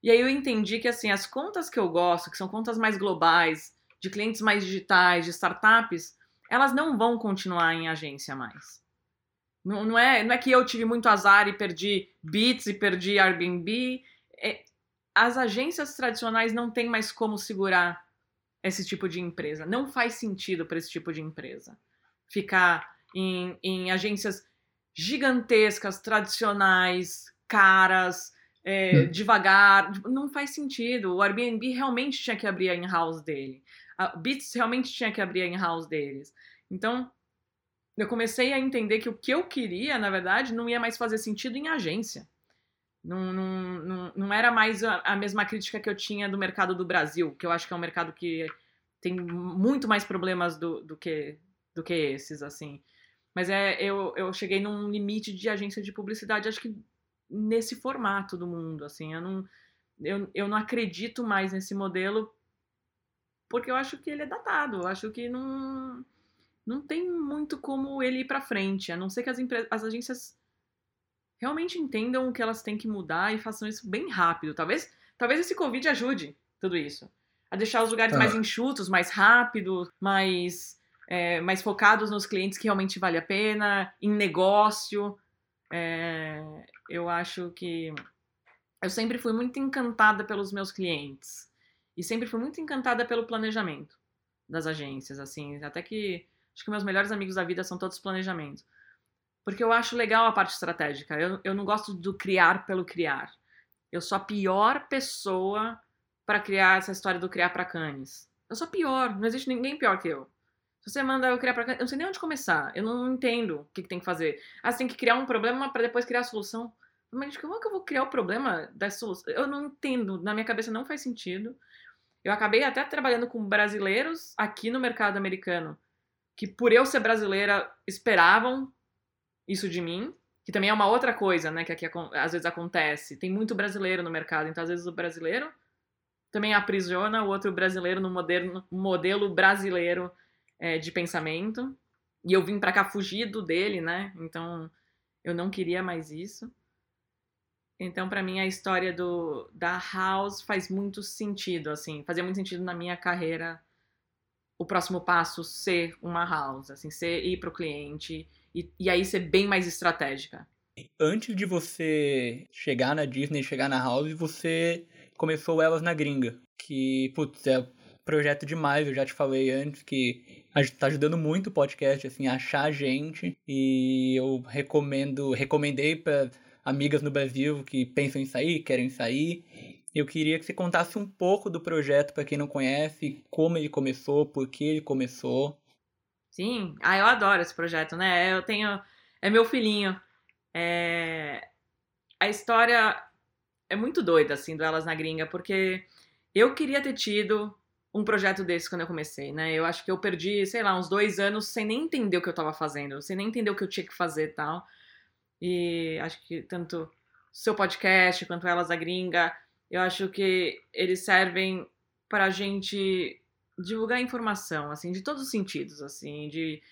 E aí eu entendi que assim, as contas que eu gosto, que são contas mais globais, de clientes mais digitais, de startups, elas não vão continuar em agência mais. Não, não, é, não é que eu tive muito azar e perdi Bits e perdi Airbnb. É, as agências tradicionais não têm mais como segurar esse tipo de empresa. Não faz sentido para esse tipo de empresa ficar em, em agências gigantescas, tradicionais, caras, é, hum. devagar. Não faz sentido. O Airbnb realmente tinha que abrir a in-house dele. A Beats realmente tinha que abrir a in-house deles. Então, eu comecei a entender que o que eu queria, na verdade, não ia mais fazer sentido em agência. Não, não, não, não era mais a, a mesma crítica que eu tinha do mercado do Brasil, que eu acho que é um mercado que tem muito mais problemas do, do, que, do que esses, assim. Mas é, eu, eu cheguei num limite de agência de publicidade, acho que nesse formato do mundo, assim. Eu não, eu, eu não acredito mais nesse modelo porque eu acho que ele é datado. Eu acho que não, não tem muito como ele ir para frente, a não ser que as, as agências realmente entendam que elas têm que mudar e façam isso bem rápido. Talvez, talvez esse Covid ajude tudo isso. A deixar os lugares ah. mais enxutos, mais rápidos, mais, é, mais focados nos clientes que realmente vale a pena, em negócio. É, eu acho que eu sempre fui muito encantada pelos meus clientes e sempre fui muito encantada pelo planejamento das agências, assim, até que acho que meus melhores amigos da vida são todos planejamento. Porque eu acho legal a parte estratégica. Eu, eu não gosto do criar pelo criar. Eu sou a pior pessoa para criar essa história do criar para canes. Eu sou pior, não existe ninguém pior que eu. Você manda eu criar para canes, eu não sei nem onde começar. Eu não entendo o que, que tem que fazer. Ah, você tem que criar um problema para depois criar a solução. Mas como é que eu vou criar o problema da solução? Eu não entendo, na minha cabeça não faz sentido. Eu acabei até trabalhando com brasileiros aqui no mercado americano, que por eu ser brasileira esperavam isso de mim, que também é uma outra coisa, né, que aqui às vezes acontece. Tem muito brasileiro no mercado, então às vezes o brasileiro também aprisiona o outro brasileiro no modelo brasileiro é, de pensamento. E eu vim para cá fugido dele, né? Então eu não queria mais isso. Então, para mim, a história do, da House faz muito sentido, assim, fazia muito sentido na minha carreira o próximo passo ser uma House, assim, ser ir para o cliente e, e aí ser bem mais estratégica. Antes de você chegar na Disney, chegar na House, você começou Elas na Gringa, que, putz, é projeto demais, eu já te falei antes que tá ajudando muito o podcast, assim, a achar gente, e eu recomendo, recomendei para amigas no Brasil que pensam em sair, querem sair. Eu queria que você contasse um pouco do projeto para quem não conhece, como ele começou, por que ele começou. Sim, ah, eu adoro esse projeto, né? Eu tenho. É meu filhinho. É... A história é muito doida, assim, do Elas na Gringa, porque eu queria ter tido um projeto desse quando eu comecei, né? Eu acho que eu perdi, sei lá, uns dois anos sem nem entender o que eu tava fazendo, sem nem entender o que eu tinha que fazer e tal. E acho que tanto seu podcast quanto Elas da Gringa, eu acho que eles servem para a gente divulgar informação, assim, de todos os sentidos, assim, de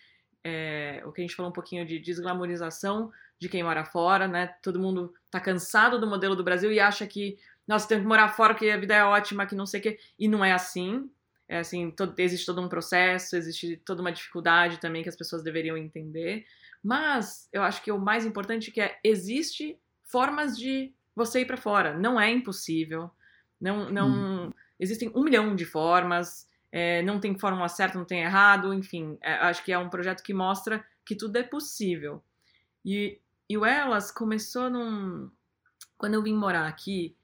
é, o que a gente falou um pouquinho de desglamorização de quem mora fora, né? Todo mundo tá cansado do modelo do Brasil e acha que, nossa, tem que morar fora, que a vida é ótima, que não sei o quê. E não é assim. É assim, todo, existe todo um processo, existe toda uma dificuldade também que as pessoas deveriam entender. Mas eu acho que o mais importante é que é, existe formas de você ir para fora. Não é impossível. Não, não hum. existem um milhão de formas é, não tem fórmula certa, não tem errado, enfim, é, acho que é um projeto que mostra que tudo é possível. E, e o Elas começou num. Quando eu vim morar aqui,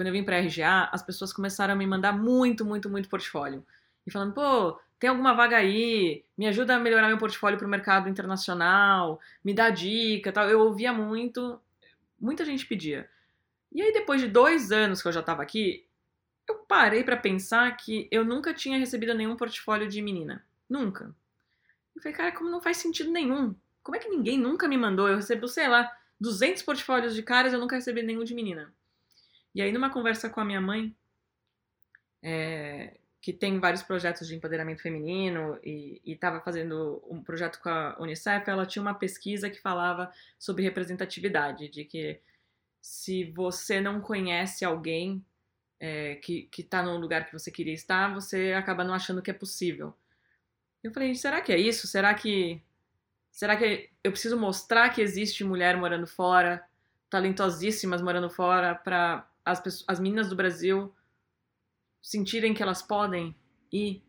quando eu vim para RGA, as pessoas começaram a me mandar muito, muito, muito portfólio. E falando, pô, tem alguma vaga aí? Me ajuda a melhorar meu portfólio para o mercado internacional, me dá dica tal. Eu ouvia muito, muita gente pedia. E aí, depois de dois anos que eu já estava aqui, eu parei para pensar que eu nunca tinha recebido nenhum portfólio de menina. Nunca. Eu falei, cara, como não faz sentido nenhum? Como é que ninguém nunca me mandou? Eu recebo, sei lá, 200 portfólios de caras, eu nunca recebi nenhum de menina. E aí, numa conversa com a minha mãe, é, que tem vários projetos de empoderamento feminino e estava fazendo um projeto com a Unicef, ela tinha uma pesquisa que falava sobre representatividade, de que se você não conhece alguém é, que, que tá no lugar que você queria estar, você acaba não achando que é possível. Eu falei, será que é isso? Será que. Será que eu preciso mostrar que existe mulher morando fora, talentosíssimas morando fora, para as, as meninas do Brasil sentirem que elas podem ir?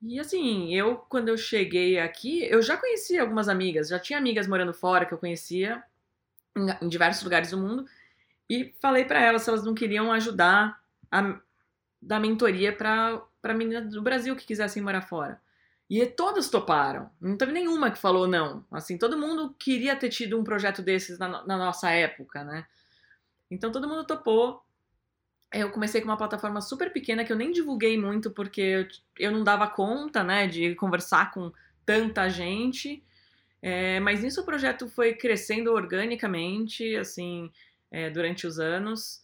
E assim, eu, quando eu cheguei aqui, eu já conhecia algumas amigas, já tinha amigas morando fora que eu conhecia em, em diversos lugares do mundo, e falei para elas se elas não queriam ajudar a dar mentoria para meninas do Brasil que quisessem morar fora. E todas toparam. Não teve nenhuma que falou não. Assim, todo mundo queria ter tido um projeto desses na, na nossa época, né? Então todo mundo topou. Eu comecei com uma plataforma super pequena que eu nem divulguei muito porque eu, não dava conta, né, de conversar com tanta gente. É, mas nisso o projeto foi crescendo organicamente, assim, é, durante os anos.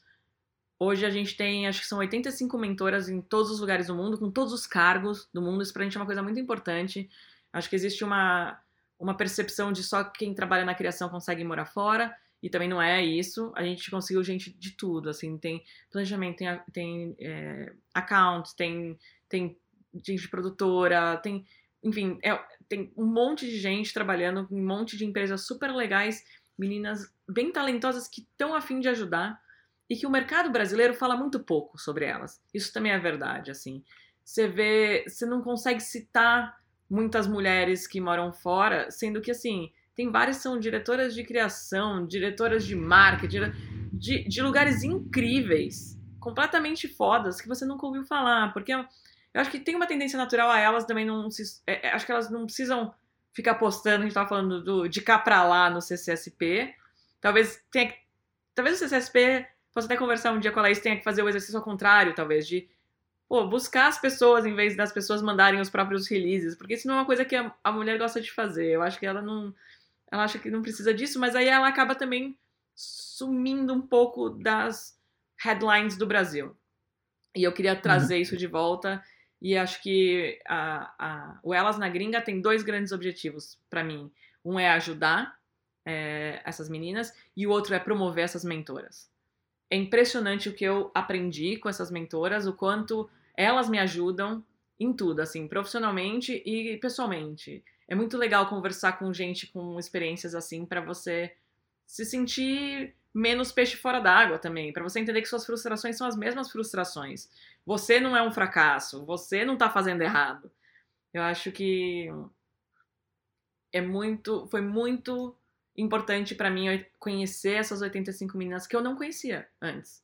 Hoje a gente tem, acho que são 85 mentoras em todos os lugares do mundo, com todos os cargos do mundo. Isso pra gente é uma coisa muito importante. Acho que existe uma, uma percepção de só quem trabalha na criação consegue morar fora, e também não é isso. A gente conseguiu gente de tudo, assim, tem planejamento, tem, tem é, account, tem, tem gente de produtora, tem, enfim, é, tem um monte de gente trabalhando, um monte de empresas super legais, meninas bem talentosas que estão a fim de ajudar e que o mercado brasileiro fala muito pouco sobre elas. Isso também é verdade, assim. Você vê, você não consegue citar muitas mulheres que moram fora, sendo que assim, tem várias que são diretoras de criação, diretoras de marketing, de, de lugares incríveis, completamente fodas, que você nunca ouviu falar, porque eu, eu acho que tem uma tendência natural a elas também não se. É, é acho que elas não precisam ficar postando, a gente tava falando do, de cá pra lá no CCSP. Talvez tenha Talvez o CCSP posso até conversar um dia com a Laís, tenha que fazer o exercício ao contrário, talvez, de pô, buscar as pessoas em vez das pessoas mandarem os próprios releases, porque isso não é uma coisa que a, a mulher gosta de fazer. Eu acho que ela não. Ela acha que não precisa disso, mas aí ela acaba também sumindo um pouco das headlines do Brasil. E eu queria trazer uhum. isso de volta. E acho que a, a, o Elas na Gringa tem dois grandes objetivos para mim. Um é ajudar é, essas meninas e o outro é promover essas mentoras é impressionante o que eu aprendi com essas mentoras, o quanto elas me ajudam em tudo, assim, profissionalmente e pessoalmente. É muito legal conversar com gente com experiências assim para você se sentir menos peixe fora d'água também, para você entender que suas frustrações são as mesmas frustrações. Você não é um fracasso, você não tá fazendo errado. Eu acho que é muito, foi muito importante para mim conhecer essas 85 meninas que eu não conhecia antes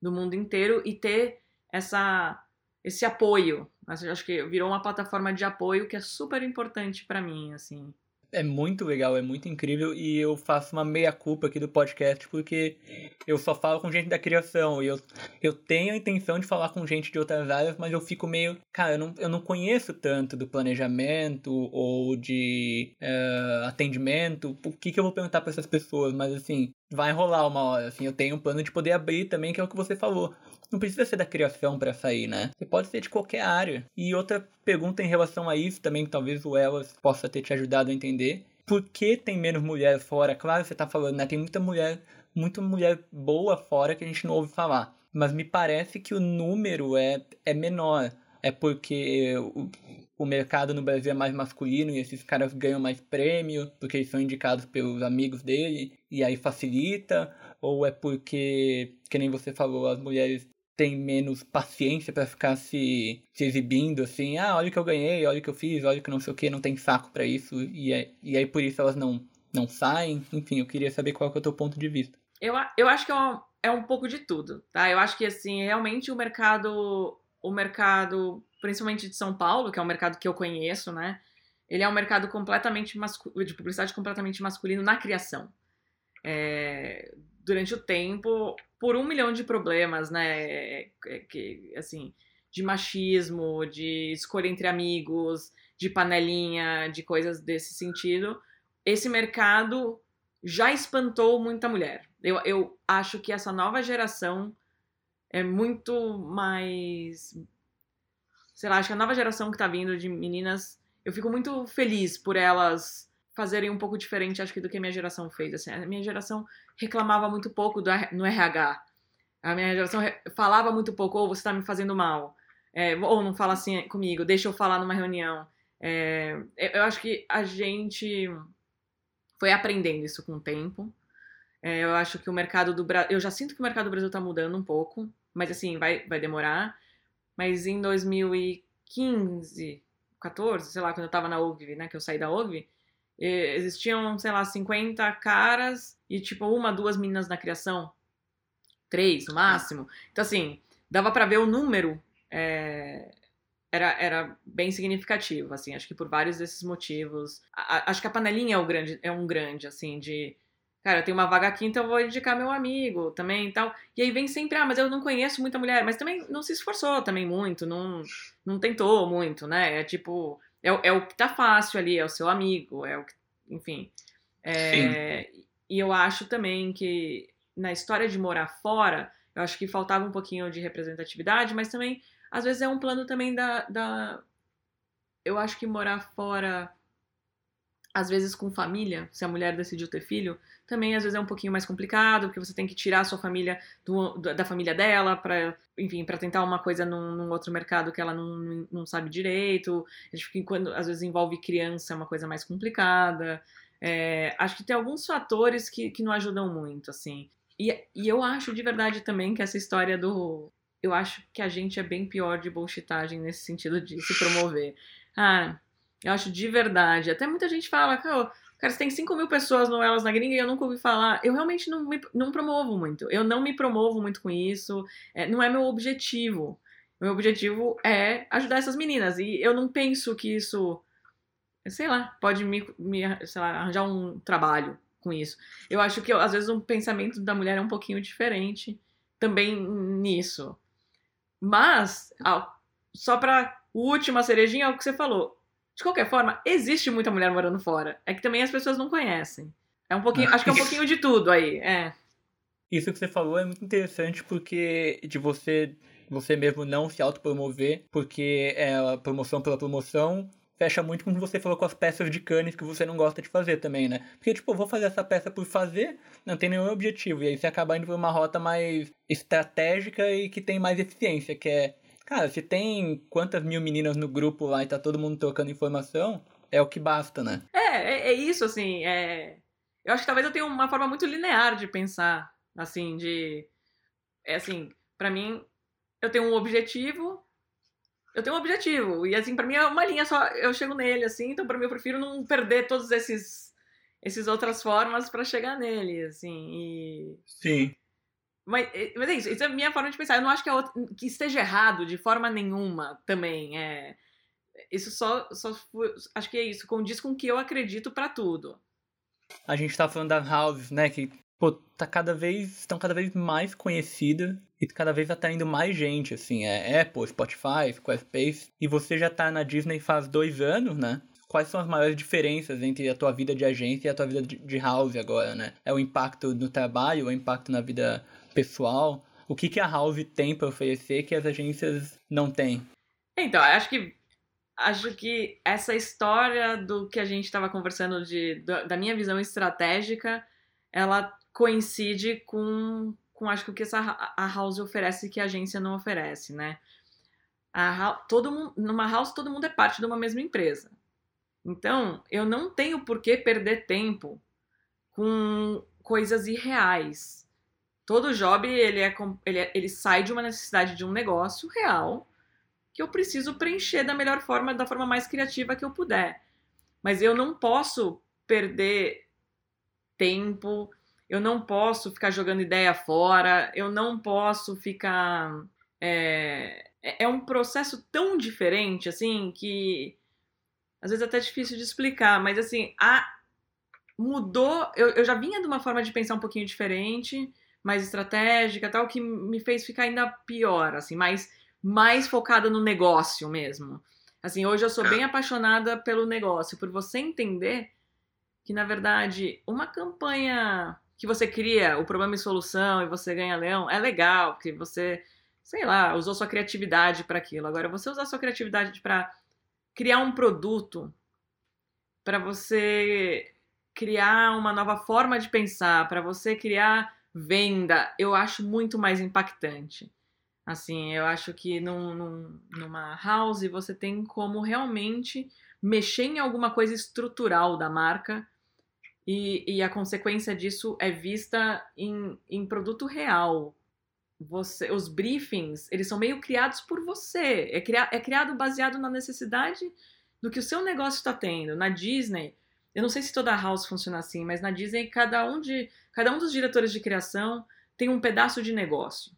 do mundo inteiro e ter essa esse apoio. Acho que virou uma plataforma de apoio que é super importante para mim, assim é muito legal, é muito incrível e eu faço uma meia-culpa aqui do podcast porque eu só falo com gente da criação e eu, eu tenho a intenção de falar com gente de outras áreas, mas eu fico meio. Cara, eu não, eu não conheço tanto do planejamento ou de uh, atendimento. O que, que eu vou perguntar para essas pessoas? Mas assim, vai rolar uma hora. Assim, eu tenho um plano de poder abrir também, que é o que você falou não precisa ser da criação para sair, né? Você pode ser de qualquer área. E outra pergunta em relação a isso também, que talvez o Elas possa ter te ajudado a entender. Por que tem menos mulher fora? Claro, você tá falando, né? Tem muita mulher, muita mulher boa fora que a gente não ouve falar. Mas me parece que o número é, é menor. É porque o, o mercado no Brasil é mais masculino e esses caras ganham mais prêmio porque eles são indicados pelos amigos dele e aí facilita? Ou é porque, que nem você falou, as mulheres tem menos paciência para ficar se, se exibindo assim, ah, olha o que eu ganhei, olha o que eu fiz, olha o que não sei o que, não tem saco para isso, e, é, e aí por isso elas não, não saem. Enfim, eu queria saber qual é o teu ponto de vista. Eu, eu acho que é um, é um pouco de tudo, tá? Eu acho que, assim, realmente o mercado, o mercado, principalmente de São Paulo, que é um mercado que eu conheço, né? Ele é um mercado completamente masculino, de publicidade completamente masculino na criação. É, durante o tempo, por um milhão de problemas, né? É, que, assim, de machismo, de escolha entre amigos, de panelinha, de coisas desse sentido. Esse mercado já espantou muita mulher. Eu, eu acho que essa nova geração é muito mais. Sei lá, acho que a nova geração que tá vindo de meninas, eu fico muito feliz por elas fazerem um pouco diferente, acho que, do que a minha geração fez. Assim, a minha geração reclamava muito pouco do, no RH. A minha geração falava muito pouco, ou oh, você está me fazendo mal. É, ou não fala assim comigo, deixa eu falar numa reunião. É, eu acho que a gente foi aprendendo isso com o tempo. É, eu acho que o mercado do Brasil. Eu já sinto que o mercado do Brasil está mudando um pouco, mas assim, vai, vai demorar. Mas em 2015, 14, sei lá, quando eu estava na OGV, né, que eu saí da OGV, existiam, sei lá, 50 caras e, tipo, uma, duas meninas na criação. Três, no máximo. Então, assim, dava para ver o número é, era, era bem significativo, assim, acho que por vários desses motivos. A, acho que a panelinha é, o grande, é um grande, assim, de. Cara, eu tenho uma vaga aqui, então eu vou indicar meu amigo também e tal. E aí vem sempre, ah, mas eu não conheço muita mulher. Mas também não se esforçou também muito, não, não tentou muito, né? É tipo, é, é o que tá fácil ali, é o seu amigo, é o que. Enfim. É, e eu acho também que na história de morar fora, eu acho que faltava um pouquinho de representatividade, mas também às vezes é um plano também da, da. Eu acho que morar fora, às vezes com família, se a mulher decidiu ter filho, também às vezes é um pouquinho mais complicado, porque você tem que tirar a sua família do, da família dela para, enfim, para tentar uma coisa num, num, outro mercado que ela não, não sabe direito. Acho que quando às vezes envolve criança é uma coisa mais complicada. É, acho que tem alguns fatores que, que não ajudam muito, assim. E, e eu acho de verdade também que essa história do eu acho que a gente é bem pior de bullshitagem nesse sentido de se promover. Ah, eu acho de verdade. Até muita gente fala, cara, você tem 5 mil pessoas no Elas na Gringa e eu nunca ouvi falar. Eu realmente não, me, não promovo muito. Eu não me promovo muito com isso. É, não é meu objetivo. Meu objetivo é ajudar essas meninas. E eu não penso que isso, sei lá, pode me, me lá, arranjar um trabalho com isso. Eu acho que, às vezes, o pensamento da mulher é um pouquinho diferente também nisso. Mas, só pra última cerejinha, é o que você falou. De qualquer forma, existe muita mulher morando fora. É que também as pessoas não conhecem. É um pouquinho, acho que é um pouquinho de tudo aí, é. Isso que você falou é muito interessante porque de você você mesmo não se autopromover, porque é a promoção pela promoção fecha muito com o que você falou com as peças de canes que você não gosta de fazer também, né? Porque, tipo, eu vou fazer essa peça por fazer, não tem nenhum objetivo. E aí você acaba indo por uma rota mais estratégica e que tem mais eficiência, que é. Cara, se tem quantas mil meninas no grupo lá e tá todo mundo trocando informação, é o que basta, né? É, é, é isso, assim. É... Eu acho que talvez eu tenha uma forma muito linear de pensar, assim, de. É assim, para mim, eu tenho um objetivo, eu tenho um objetivo. E assim, para mim é uma linha só, eu chego nele, assim, então para mim eu prefiro não perder todos esses essas outras formas para chegar nele, assim. E... Sim. Mas, mas é isso, isso é a minha forma de pensar. Eu não acho que, é outra, que esteja errado de forma nenhuma também. É, isso só, só acho que é isso, condiz com o que eu acredito para tudo. A gente tá falando das houses, né, que pô, tá cada vez, estão cada vez mais conhecidas e cada vez atraindo mais gente, assim, é Apple, Spotify, Squarespace, e você já tá na Disney faz dois anos, né? Quais são as maiores diferenças entre a tua vida de agência e a tua vida de house agora, né? É o impacto no trabalho, o impacto na vida pessoal? O que, que a house tem para oferecer que as agências não têm? Então, acho que acho que essa história do que a gente estava conversando de, da minha visão estratégica, ela coincide com, com acho que o que essa, a house oferece que a agência não oferece, né? A, todo numa house todo mundo é parte de uma mesma empresa. Então, eu não tenho por que perder tempo com coisas irreais. Todo job ele, é, ele, é, ele sai de uma necessidade de um negócio real que eu preciso preencher da melhor forma, da forma mais criativa que eu puder. Mas eu não posso perder tempo eu não posso ficar jogando ideia fora, eu não posso ficar. É, é, é um processo tão diferente, assim, que às vezes é até difícil de explicar, mas assim, a, mudou. Eu, eu já vinha de uma forma de pensar um pouquinho diferente, mais estratégica, tal, que me fez ficar ainda pior, assim, mais, mais focada no negócio mesmo. Assim, hoje eu sou bem apaixonada pelo negócio, por você entender que, na verdade, uma campanha que você cria o problema e solução e você ganha leão, é legal, porque você, sei lá, usou sua criatividade para aquilo. Agora, você usar sua criatividade para criar um produto, para você criar uma nova forma de pensar, para você criar venda, eu acho muito mais impactante. Assim, eu acho que num, num, numa house você tem como realmente mexer em alguma coisa estrutural da marca e, e a consequência disso é vista em, em produto real. Você, os briefings, eles são meio criados por você. É, cria, é criado baseado na necessidade do que o seu negócio está tendo. Na Disney, eu não sei se toda house funciona assim, mas na Disney, cada um, de, cada um dos diretores de criação tem um pedaço de negócio.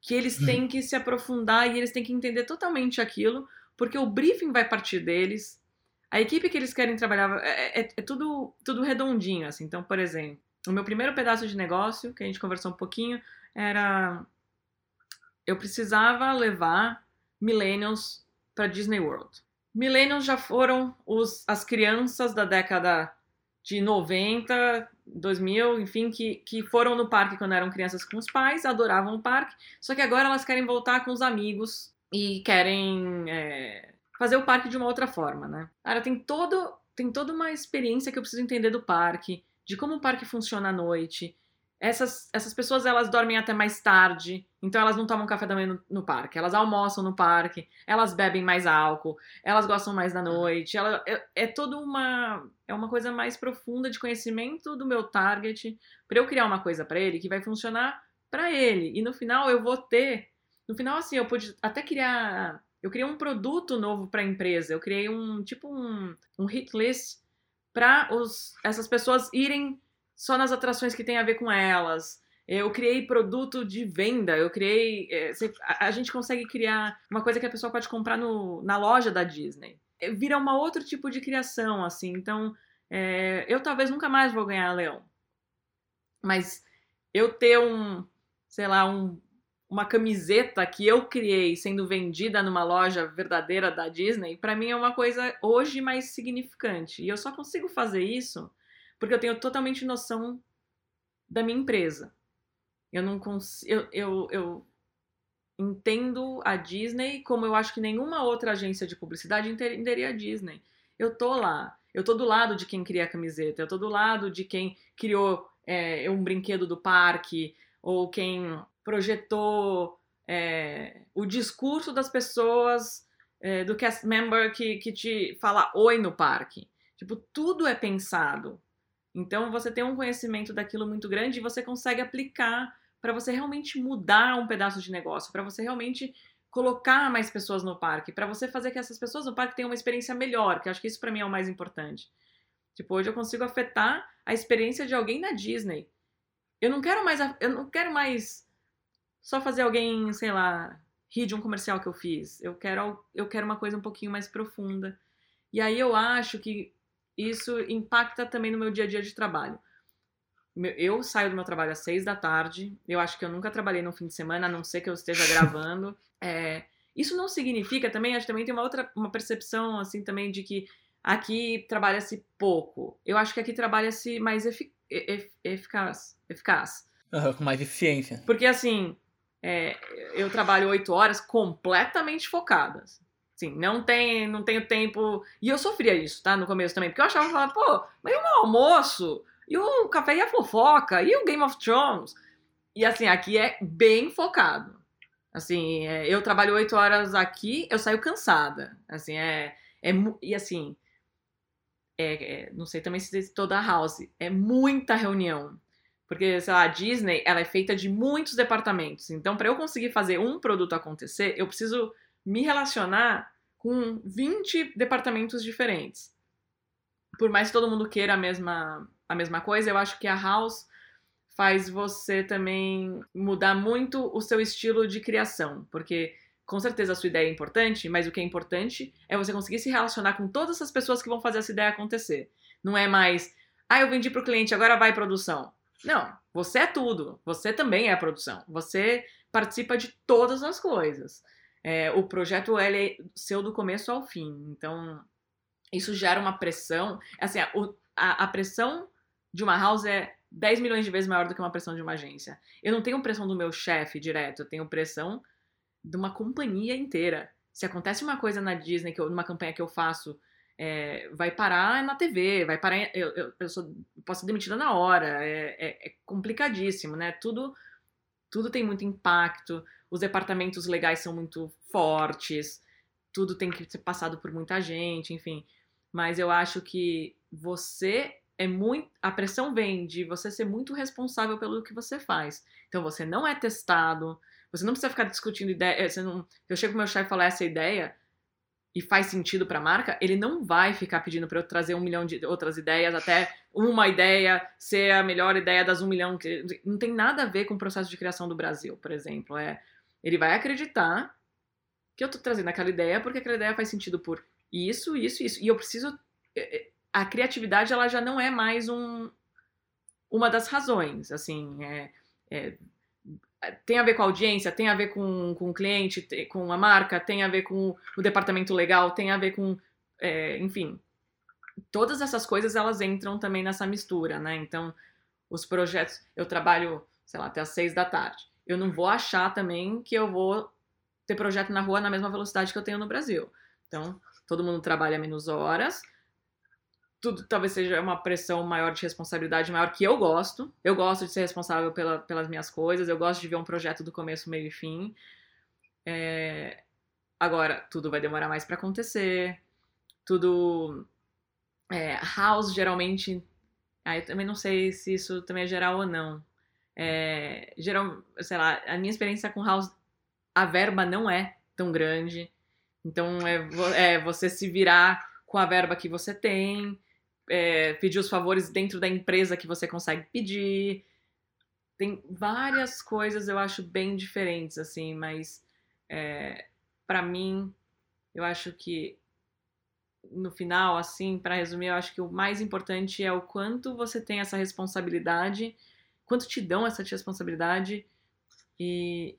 que eles têm que se aprofundar e eles têm que entender totalmente aquilo, porque o briefing vai partir deles, a equipe que eles querem trabalhar é, é, é, tudo, tudo redondinho, assim. Então, por exemplo, o meu primeiro pedaço de negócio, que a gente conversou um pouquinho, era eu precisava levar millennials para Disney World. Millennials já foram os, as crianças da década de 90, 2000, enfim, que, que foram no parque quando eram crianças com os pais, adoravam o parque, só que agora elas querem voltar com os amigos e querem é, fazer o parque de uma outra forma, né? Cara, tem todo tem toda uma experiência que eu preciso entender do parque, de como o parque funciona à noite, essas, essas pessoas elas dormem até mais tarde, então elas não tomam café da manhã no, no, parque, elas almoçam no parque, elas bebem mais álcool, elas gostam mais da noite, ela, é, é toda uma é uma coisa mais profunda de conhecimento do meu target para eu criar uma coisa para ele que vai funcionar para ele. E no final eu vou ter no final assim eu pude até criar eu criei um produto novo para a empresa, eu criei um tipo um, um hit list para essas pessoas irem só nas atrações que tem a ver com elas. Eu criei produto de venda, eu criei. É, a gente consegue criar uma coisa que a pessoa pode comprar no, na loja da Disney. É, vira um outro tipo de criação, assim. Então, é, eu talvez nunca mais vou ganhar leão. Mas eu ter um, sei lá, um, uma camiseta que eu criei sendo vendida numa loja verdadeira da Disney, para mim é uma coisa hoje mais significante. E eu só consigo fazer isso porque eu tenho totalmente noção da minha empresa. Eu não consigo. Eu, eu, eu entendo a Disney como eu acho que nenhuma outra agência de publicidade entenderia a Disney. Eu tô lá, eu tô do lado de quem cria a camiseta, eu tô do lado de quem criou é, um brinquedo do parque, ou quem projetou é, o discurso das pessoas, é, do cast member que, que te fala oi no parque. Tipo, tudo é pensado. Então você tem um conhecimento daquilo muito grande e você consegue aplicar para você realmente mudar um pedaço de negócio, para você realmente colocar mais pessoas no parque, para você fazer que essas pessoas no parque tenham uma experiência melhor, que eu acho que isso para mim é o mais importante. Tipo, hoje eu consigo afetar a experiência de alguém na Disney. Eu não quero mais eu não quero mais só fazer alguém, sei lá, rir de um comercial que eu fiz. Eu quero eu quero uma coisa um pouquinho mais profunda. E aí eu acho que isso impacta também no meu dia a dia de trabalho. Eu saio do meu trabalho às seis da tarde. Eu acho que eu nunca trabalhei no fim de semana, a não ser que eu esteja gravando. É, isso não significa também, acho que também tem uma outra uma percepção assim também de que aqui trabalha-se pouco. Eu acho que aqui trabalha-se mais efic eficaz. eficaz. Uhum, com mais eficiência. Porque assim, é, eu trabalho oito horas completamente focadas. Sim, não tem, não tenho tempo. E eu sofria isso, tá? No começo também, porque eu achava, falava, pô, mas e o meu almoço? E o café e a fofoca? E o Game of Thrones? E assim, aqui é bem focado. Assim, é, eu trabalho oito horas aqui, eu saio cansada. Assim, é. é e assim, é, é, não sei também se toda a house, é muita reunião. Porque, sei lá, a Disney, ela é feita de muitos departamentos. Então, para eu conseguir fazer um produto acontecer, eu preciso me relacionar com 20 departamentos diferentes. Por mais que todo mundo queira a mesma, a mesma coisa, eu acho que a House faz você também mudar muito o seu estilo de criação, porque com certeza a sua ideia é importante, mas o que é importante é você conseguir se relacionar com todas essas pessoas que vão fazer essa ideia acontecer. Não é mais, ah, eu vendi para o cliente, agora vai produção. Não, você é tudo. Você também é a produção. Você participa de todas as coisas. É, o projeto é seu do começo ao fim. Então, isso gera uma pressão. Assim, a, a, a pressão de uma house é 10 milhões de vezes maior do que uma pressão de uma agência. Eu não tenho pressão do meu chefe direto, eu tenho pressão de uma companhia inteira. Se acontece uma coisa na Disney, que eu, numa campanha que eu faço, é, vai parar na TV, vai parar. Eu, eu, eu sou, posso ser demitida na hora. É, é, é complicadíssimo, né? Tudo, tudo tem muito impacto os departamentos legais são muito fortes, tudo tem que ser passado por muita gente, enfim. Mas eu acho que você é muito. A pressão vem de você ser muito responsável pelo que você faz. Então você não é testado, você não precisa ficar discutindo ideia. Você não, eu chego pro meu chefe falo essa ideia e faz sentido para a marca, ele não vai ficar pedindo para eu trazer um milhão de outras ideias até uma ideia ser a melhor ideia das um milhão. Não tem nada a ver com o processo de criação do Brasil, por exemplo. É Ele vai acreditar que eu tô trazendo aquela ideia porque aquela ideia faz sentido por isso, isso, isso. E eu preciso. É, é, a criatividade, ela já não é mais um, uma das razões. Assim, é, é, tem a ver com a audiência, tem a ver com, com o cliente, com a marca, tem a ver com o departamento legal, tem a ver com. É, enfim. Todas essas coisas elas entram também nessa mistura, né? Então, os projetos. Eu trabalho, sei lá, até às seis da tarde. Eu não vou achar também que eu vou ter projeto na rua na mesma velocidade que eu tenho no Brasil. Então, todo mundo trabalha menos horas. Tudo talvez seja uma pressão maior de responsabilidade maior que eu gosto. Eu gosto de ser responsável pela, pelas minhas coisas. Eu gosto de ver um projeto do começo, meio e fim. É... Agora, tudo vai demorar mais para acontecer. Tudo. É, house geralmente Aí também não sei se isso também é geral ou não. É, geral, sei lá, a minha experiência com house, a verba não é tão grande. Então é, é você se virar com a verba que você tem, é, pedir os favores dentro da empresa que você consegue pedir. Tem várias coisas eu acho bem diferentes, assim, mas é, para mim, eu acho que no final, assim, para resumir, eu acho que o mais importante é o quanto você tem essa responsabilidade, quanto te dão essa responsabilidade e,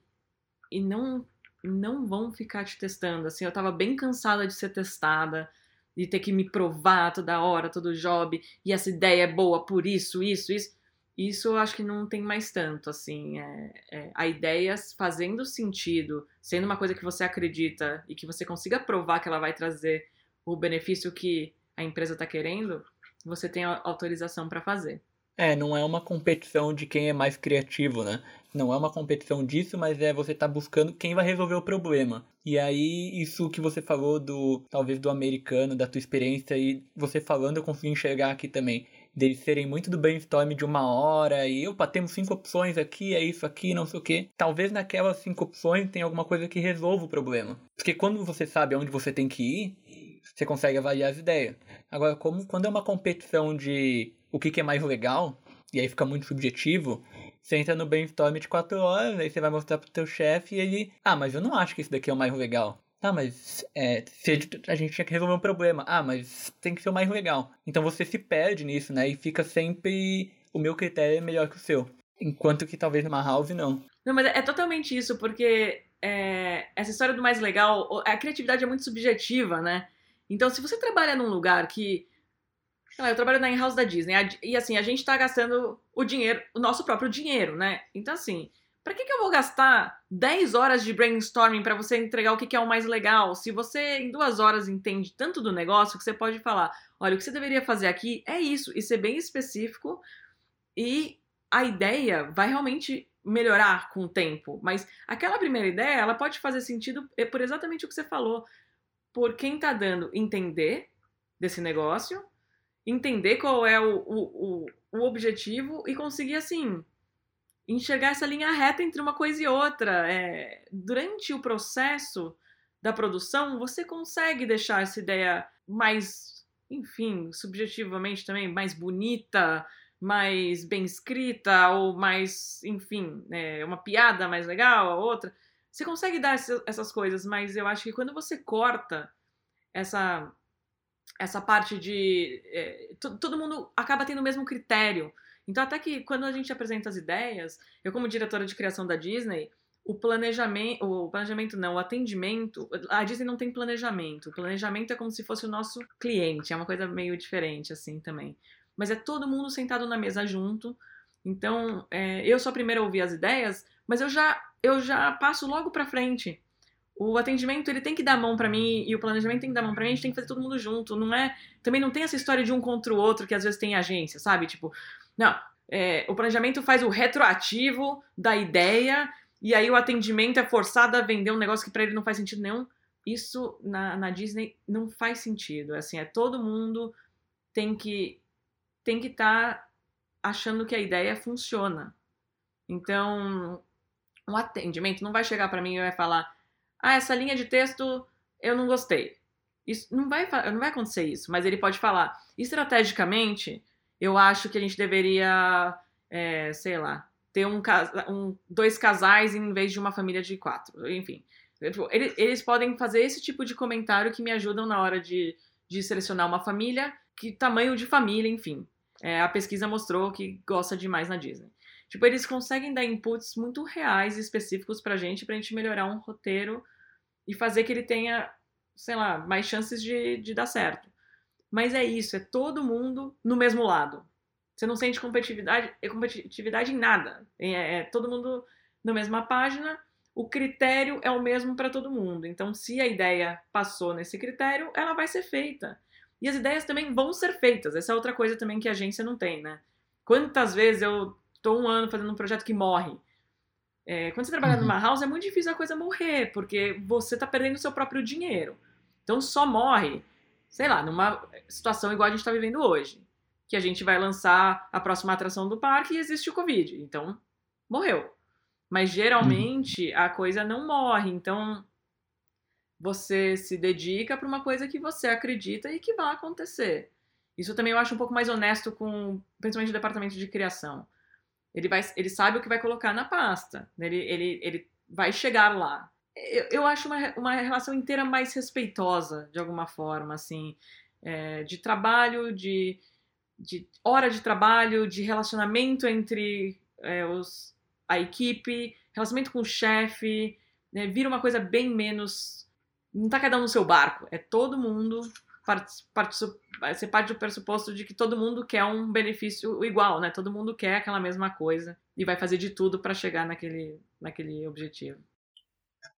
e não não vão ficar te testando. Assim, eu tava bem cansada de ser testada, de ter que me provar toda hora, todo job, e essa ideia é boa por isso, isso, isso. Isso eu acho que não tem mais tanto, assim. É, é, a ideia fazendo sentido, sendo uma coisa que você acredita e que você consiga provar que ela vai trazer o benefício que a empresa está querendo, você tem autorização para fazer. É, não é uma competição de quem é mais criativo, né? Não é uma competição disso, mas é você tá buscando quem vai resolver o problema. E aí, isso que você falou do, talvez do americano, da tua experiência, e você falando, eu consegui enxergar aqui também. Deles serem muito do brainstorm de uma hora, e opa, temos cinco opções aqui, é isso aqui, não sei o que. Talvez naquelas cinco opções tenha alguma coisa que resolva o problema. Porque quando você sabe aonde você tem que ir, você consegue avaliar as ideias. Agora, como quando é uma competição de o que, que é mais legal, e aí fica muito subjetivo, você entra no brainstorm de 4 horas, aí você vai mostrar pro teu chefe e ele, ah, mas eu não acho que isso daqui é o mais legal. Ah, mas é, a gente tinha que resolver um problema. Ah, mas tem que ser o mais legal. Então você se perde nisso, né? E fica sempre. O meu critério é melhor que o seu. Enquanto que talvez numa house não. Não, mas é totalmente isso, porque é, essa história do mais legal, a criatividade é muito subjetiva, né? Então, se você trabalha num lugar que. Eu trabalho na in-house da Disney, e assim, a gente tá gastando o dinheiro, o nosso próprio dinheiro, né? Então, assim, para que, que eu vou gastar 10 horas de brainstorming para você entregar o que, que é o mais legal? Se você em duas horas entende tanto do negócio que você pode falar: olha, o que você deveria fazer aqui é isso, e ser bem específico, e a ideia vai realmente melhorar com o tempo. Mas aquela primeira ideia, ela pode fazer sentido é por exatamente o que você falou por quem está dando entender desse negócio, entender qual é o, o, o, o objetivo e conseguir, assim, enxergar essa linha reta entre uma coisa e outra. É, durante o processo da produção, você consegue deixar essa ideia mais, enfim, subjetivamente também, mais bonita, mais bem escrita, ou mais, enfim, é, uma piada mais legal, a outra. Você consegue dar essas coisas, mas eu acho que quando você corta essa essa parte de é, todo mundo acaba tendo o mesmo critério. Então até que quando a gente apresenta as ideias, eu como diretora de criação da Disney, o planejamento, o planejamento não, o atendimento, a Disney não tem planejamento. O planejamento é como se fosse o nosso cliente, é uma coisa meio diferente assim também. Mas é todo mundo sentado na mesa junto. Então, é, eu sou a primeira a ouvir as ideias, mas eu já eu já passo logo para frente. O atendimento ele tem que dar mão para mim e o planejamento tem que dar mão para mim, a gente tem que fazer todo mundo junto, não é? Também não tem essa história de um contra o outro que às vezes tem agência, sabe? Tipo, não, é, o planejamento faz o retroativo da ideia e aí o atendimento é forçado a vender um negócio que para ele não faz sentido nenhum. Isso na, na Disney não faz sentido. Assim, é todo mundo tem que tem que estar tá achando que a ideia funciona. Então, um atendimento não vai chegar para mim e vai falar: "Ah, essa linha de texto eu não gostei". Isso não vai não vai acontecer isso, mas ele pode falar: "Estrategicamente, eu acho que a gente deveria, é, sei lá, ter um, um, dois casais em vez de uma família de quatro. Enfim, tipo, eles, eles podem fazer esse tipo de comentário que me ajudam na hora de, de selecionar uma família, que tamanho de família, enfim. É, a pesquisa mostrou que gosta demais na Disney. Tipo, eles conseguem dar inputs muito reais e específicos pra gente, pra gente melhorar um roteiro e fazer que ele tenha, sei lá, mais chances de, de dar certo. Mas é isso, é todo mundo no mesmo lado. Você não sente competitividade, é competitividade em nada. É, é todo mundo na mesma página. O critério é o mesmo para todo mundo. Então, se a ideia passou nesse critério, ela vai ser feita. E as ideias também vão ser feitas. Essa é outra coisa também que a agência não tem, né? Quantas vezes eu tô um ano fazendo um projeto que morre? É, quando você trabalha uhum. numa house, é muito difícil a coisa morrer, porque você tá perdendo o seu próprio dinheiro. Então só morre, sei lá, numa situação igual a gente tá vivendo hoje. Que a gente vai lançar a próxima atração do parque e existe o Covid. Então, morreu. Mas geralmente uhum. a coisa não morre. Então, você se dedica para uma coisa que você acredita e que vai acontecer. Isso também eu acho um pouco mais honesto com, principalmente o departamento de criação. Ele, vai, ele sabe o que vai colocar na pasta. Né? Ele, ele, ele vai chegar lá. Eu, eu acho uma, uma relação inteira mais respeitosa, de alguma forma, assim, é, de trabalho, de, de hora de trabalho, de relacionamento entre é, os, a equipe, relacionamento com o chefe, né? vira uma coisa bem menos não tá cada um no seu barco, é todo mundo part, part, você parte do pressuposto de que todo mundo quer um benefício igual, né? Todo mundo quer aquela mesma coisa e vai fazer de tudo para chegar naquele, naquele objetivo.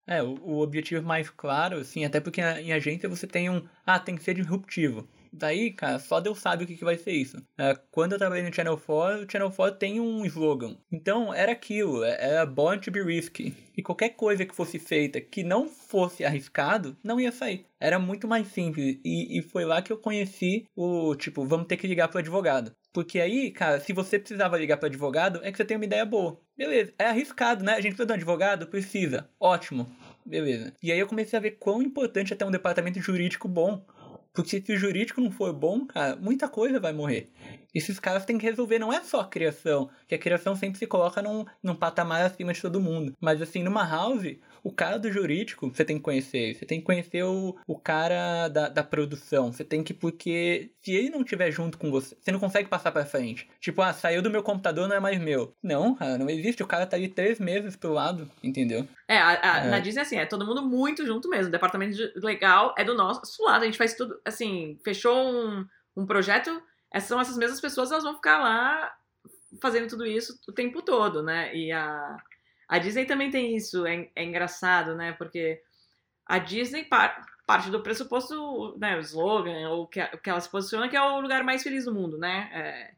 É, o, o, objetivo mais claro, assim, até porque em agência você tem um. Ah, tem que ser disruptivo. Daí, cara, só Deus sabe o que, que vai ser isso. É, quando eu trabalhei no Channel 4, o Channel 4 tem um slogan. Então, era aquilo, é, era born to be risky. E qualquer coisa que fosse feita que não fosse arriscado, não ia sair. Era muito mais simples. E, e foi lá que eu conheci o, tipo, vamos ter que ligar pro advogado. Porque aí, cara, se você precisava ligar para advogado, é que você tem uma ideia boa. Beleza, é arriscado, né? A gente precisa de um advogado? Precisa. Ótimo. Beleza. E aí eu comecei a ver quão importante é ter um departamento jurídico bom. Porque se o jurídico não for bom, cara, muita coisa vai morrer. Esses caras têm que resolver, não é só a criação, que a criação sempre se coloca num, num patamar acima de todo mundo. Mas assim, numa house, o cara do jurídico, você tem que conhecer. Você tem que conhecer o, o cara da, da produção. Você tem que, porque se ele não estiver junto com você, você não consegue passar pra frente. Tipo, ah, saiu do meu computador, não é mais meu. Não, cara, não existe. O cara tá ali três meses pro lado, entendeu? É, a, a, é. na Disney, assim, é todo mundo muito junto mesmo. O departamento legal é do nosso lado. A gente faz tudo, assim, fechou um, um projeto, essas são essas mesmas pessoas, elas vão ficar lá fazendo tudo isso o tempo todo, né? E a a Disney também tem isso, é, é engraçado, né? Porque a Disney par, parte do pressuposto, né, o slogan, o que, que ela se posiciona, que é o lugar mais feliz do mundo, né? É,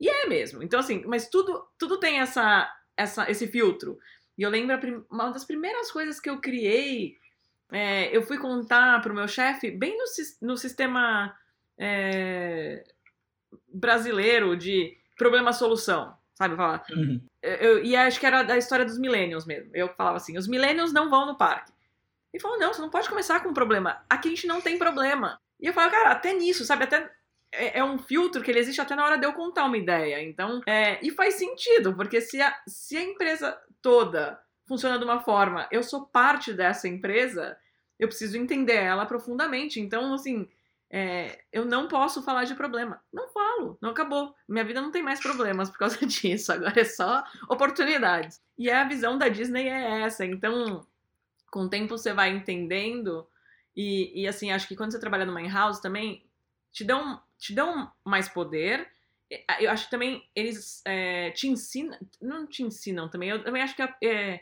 e é mesmo. Então, assim, mas tudo, tudo tem essa, essa, esse filtro. E eu lembro, uma das primeiras coisas que eu criei, é, eu fui contar pro meu chefe, bem no, no sistema é, brasileiro de problema-solução sabe? Falar. Uhum. Eu, e acho que era da história dos millennials mesmo. Eu falava assim: os millennials não vão no parque. Ele falou: não, você não pode começar com um problema. Aqui a gente não tem problema. E eu falo, cara, até nisso, sabe? Até é, é, um filtro que ele existe até na hora de eu contar uma ideia. Então, é, e faz sentido, porque se a, se a empresa toda funciona de uma forma, eu sou parte dessa empresa, eu preciso entender ela profundamente. Então, assim, é, eu não posso falar de problema. Não falo, não acabou. Minha vida não tem mais problemas por causa disso. Agora é só oportunidades. E a visão da Disney é essa. Então, com o tempo você vai entendendo. E, e assim, acho que quando você trabalha numa in-house também, te dão, te dão mais poder. Eu acho que também eles é, te ensinam. Não te ensinam também. Eu também acho que é,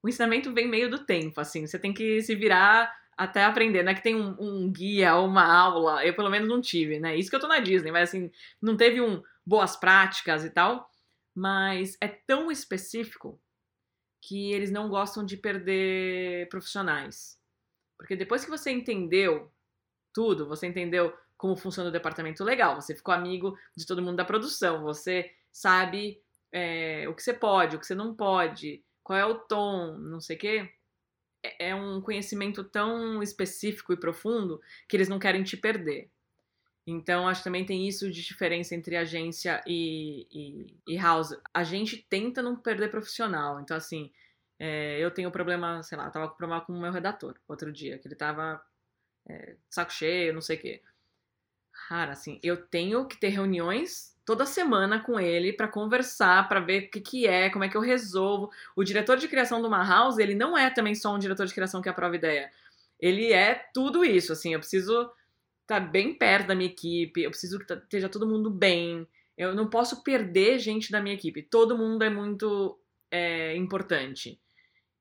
o ensinamento vem meio do tempo, assim. Você tem que se virar até aprender, não é que tem um, um, guia ou uma aula, eu pelo menos não tive, né? Isso que eu tô na Disney, mas assim, não teve um boas práticas e tal, mas é tão específico que eles não gostam de perder profissionais. Porque depois que você entendeu tudo, você entendeu como funciona o departamento legal, você ficou amigo de todo mundo da produção, você sabe é, o que você pode, o que você não pode, qual é o tom, não sei o quê é, é um conhecimento tão específico e profundo que eles não querem te perder. Então, acho que também tem isso de diferença entre agência e, e, e house. A gente tenta não perder profissional. Então, assim, é, eu tenho problema, sei lá, tava com problema com o meu redator outro dia, que ele tava é, saco cheio, não sei o quê. Cara, assim, eu tenho que ter reuniões toda semana com ele para conversar, para ver o que, que é, como é que eu resolvo. O diretor de criação de uma house, ele não é também só um diretor de criação que aprova ideia. Ele é tudo isso, assim, eu preciso estar tá bem perto da minha equipe, eu preciso que tá, esteja todo mundo bem. Eu não posso perder gente da minha equipe. Todo mundo é muito é, importante.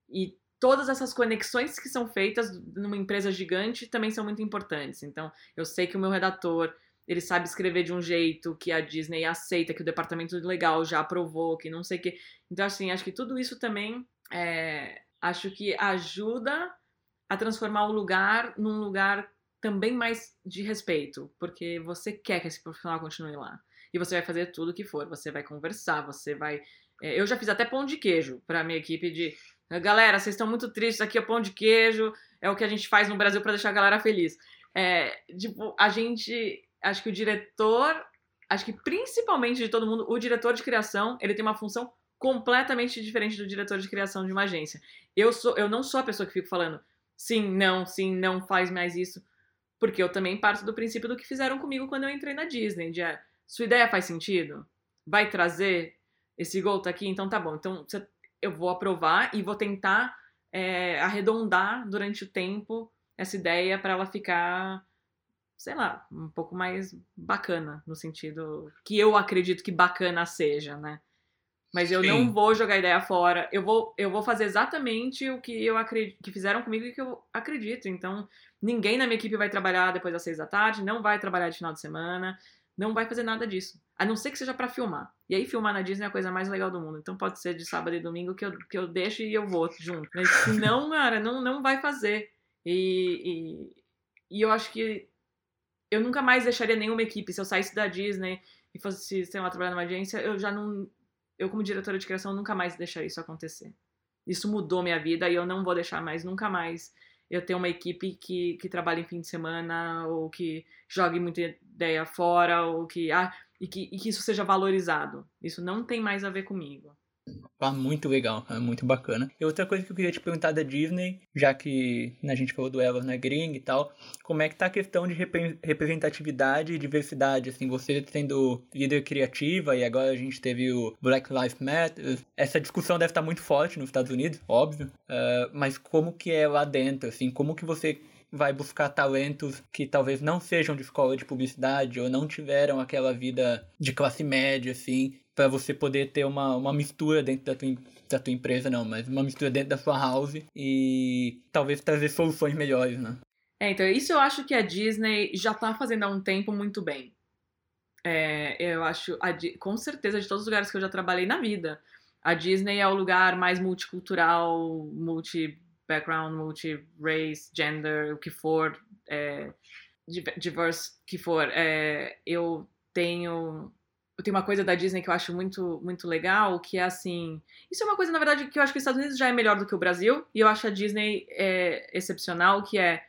E todas essas conexões que são feitas numa empresa gigante também são muito importantes. Então, eu sei que o meu redator, ele sabe escrever de um jeito que a Disney aceita, que o departamento legal já aprovou, que não sei o que. Então, assim, acho que tudo isso também é, acho que ajuda a transformar o lugar num lugar também mais de respeito, porque você quer que esse profissional continue lá. E você vai fazer tudo o que for, você vai conversar, você vai. É, eu já fiz até pão de queijo para minha equipe de Galera, vocês estão muito tristes, aqui é pão de queijo, é o que a gente faz no Brasil para deixar a galera feliz. É, tipo, a gente, acho que o diretor, acho que principalmente de todo mundo, o diretor de criação, ele tem uma função completamente diferente do diretor de criação de uma agência. Eu sou, eu não sou a pessoa que fico falando sim, não, sim, não faz mais isso, porque eu também parto do princípio do que fizeram comigo quando eu entrei na Disney, de é, sua ideia faz sentido? Vai trazer esse gol tá aqui, então tá bom. Então eu vou aprovar e vou tentar é, arredondar durante o tempo essa ideia para ela ficar, sei lá, um pouco mais bacana, no sentido que eu acredito que bacana seja, né? Mas eu Sim. não vou jogar ideia fora. Eu vou, eu vou fazer exatamente o que eu acredito, que fizeram comigo e que eu acredito. Então, ninguém na minha equipe vai trabalhar depois das seis da tarde, não vai trabalhar de final de semana não vai fazer nada disso. A não ser que seja para filmar. E aí, filmar na Disney é a coisa mais legal do mundo. Então, pode ser de sábado e domingo que eu, que eu deixo e eu vou junto. Mas se não, cara, não, não vai fazer. E, e, e, eu acho que eu nunca mais deixaria nenhuma equipe. Se eu saísse da Disney e fosse, sei lá, trabalhar numa agência, eu já não. Eu, como diretora de criação, nunca mais deixaria isso acontecer. Isso mudou minha vida e eu não vou deixar mais, nunca mais eu ter uma equipe que, que trabalha em fim de semana ou que jogue muita ideia fora ou que ah, e que, e que isso seja valorizado. Isso não tem mais a ver comigo. Ah, muito legal, é muito bacana. E outra coisa que eu queria te perguntar da Disney, já que a gente falou do Ela na Gring e tal, como é que tá a questão de representatividade e diversidade, assim, você sendo líder criativa e agora a gente teve o Black Lives Matter, essa discussão deve estar muito forte nos Estados Unidos, óbvio, uh, mas como que é lá dentro, assim, como que você vai buscar talentos que talvez não sejam de escola de publicidade ou não tiveram aquela vida de classe média, assim, para você poder ter uma, uma mistura dentro da tua, da tua empresa, não, mas uma mistura dentro da sua house e talvez trazer soluções melhores, né? É, então isso eu acho que a Disney já tá fazendo há um tempo muito bem. É, eu acho, a, com certeza, de todos os lugares que eu já trabalhei na vida, a Disney é o lugar mais multicultural, multi-background, multi-race, gender, o que for, é, diverse que for. É, eu tenho tem uma coisa da Disney que eu acho muito, muito legal, que é assim. Isso é uma coisa, na verdade, que eu acho que os Estados Unidos já é melhor do que o Brasil, e eu acho a Disney é, excepcional, que é.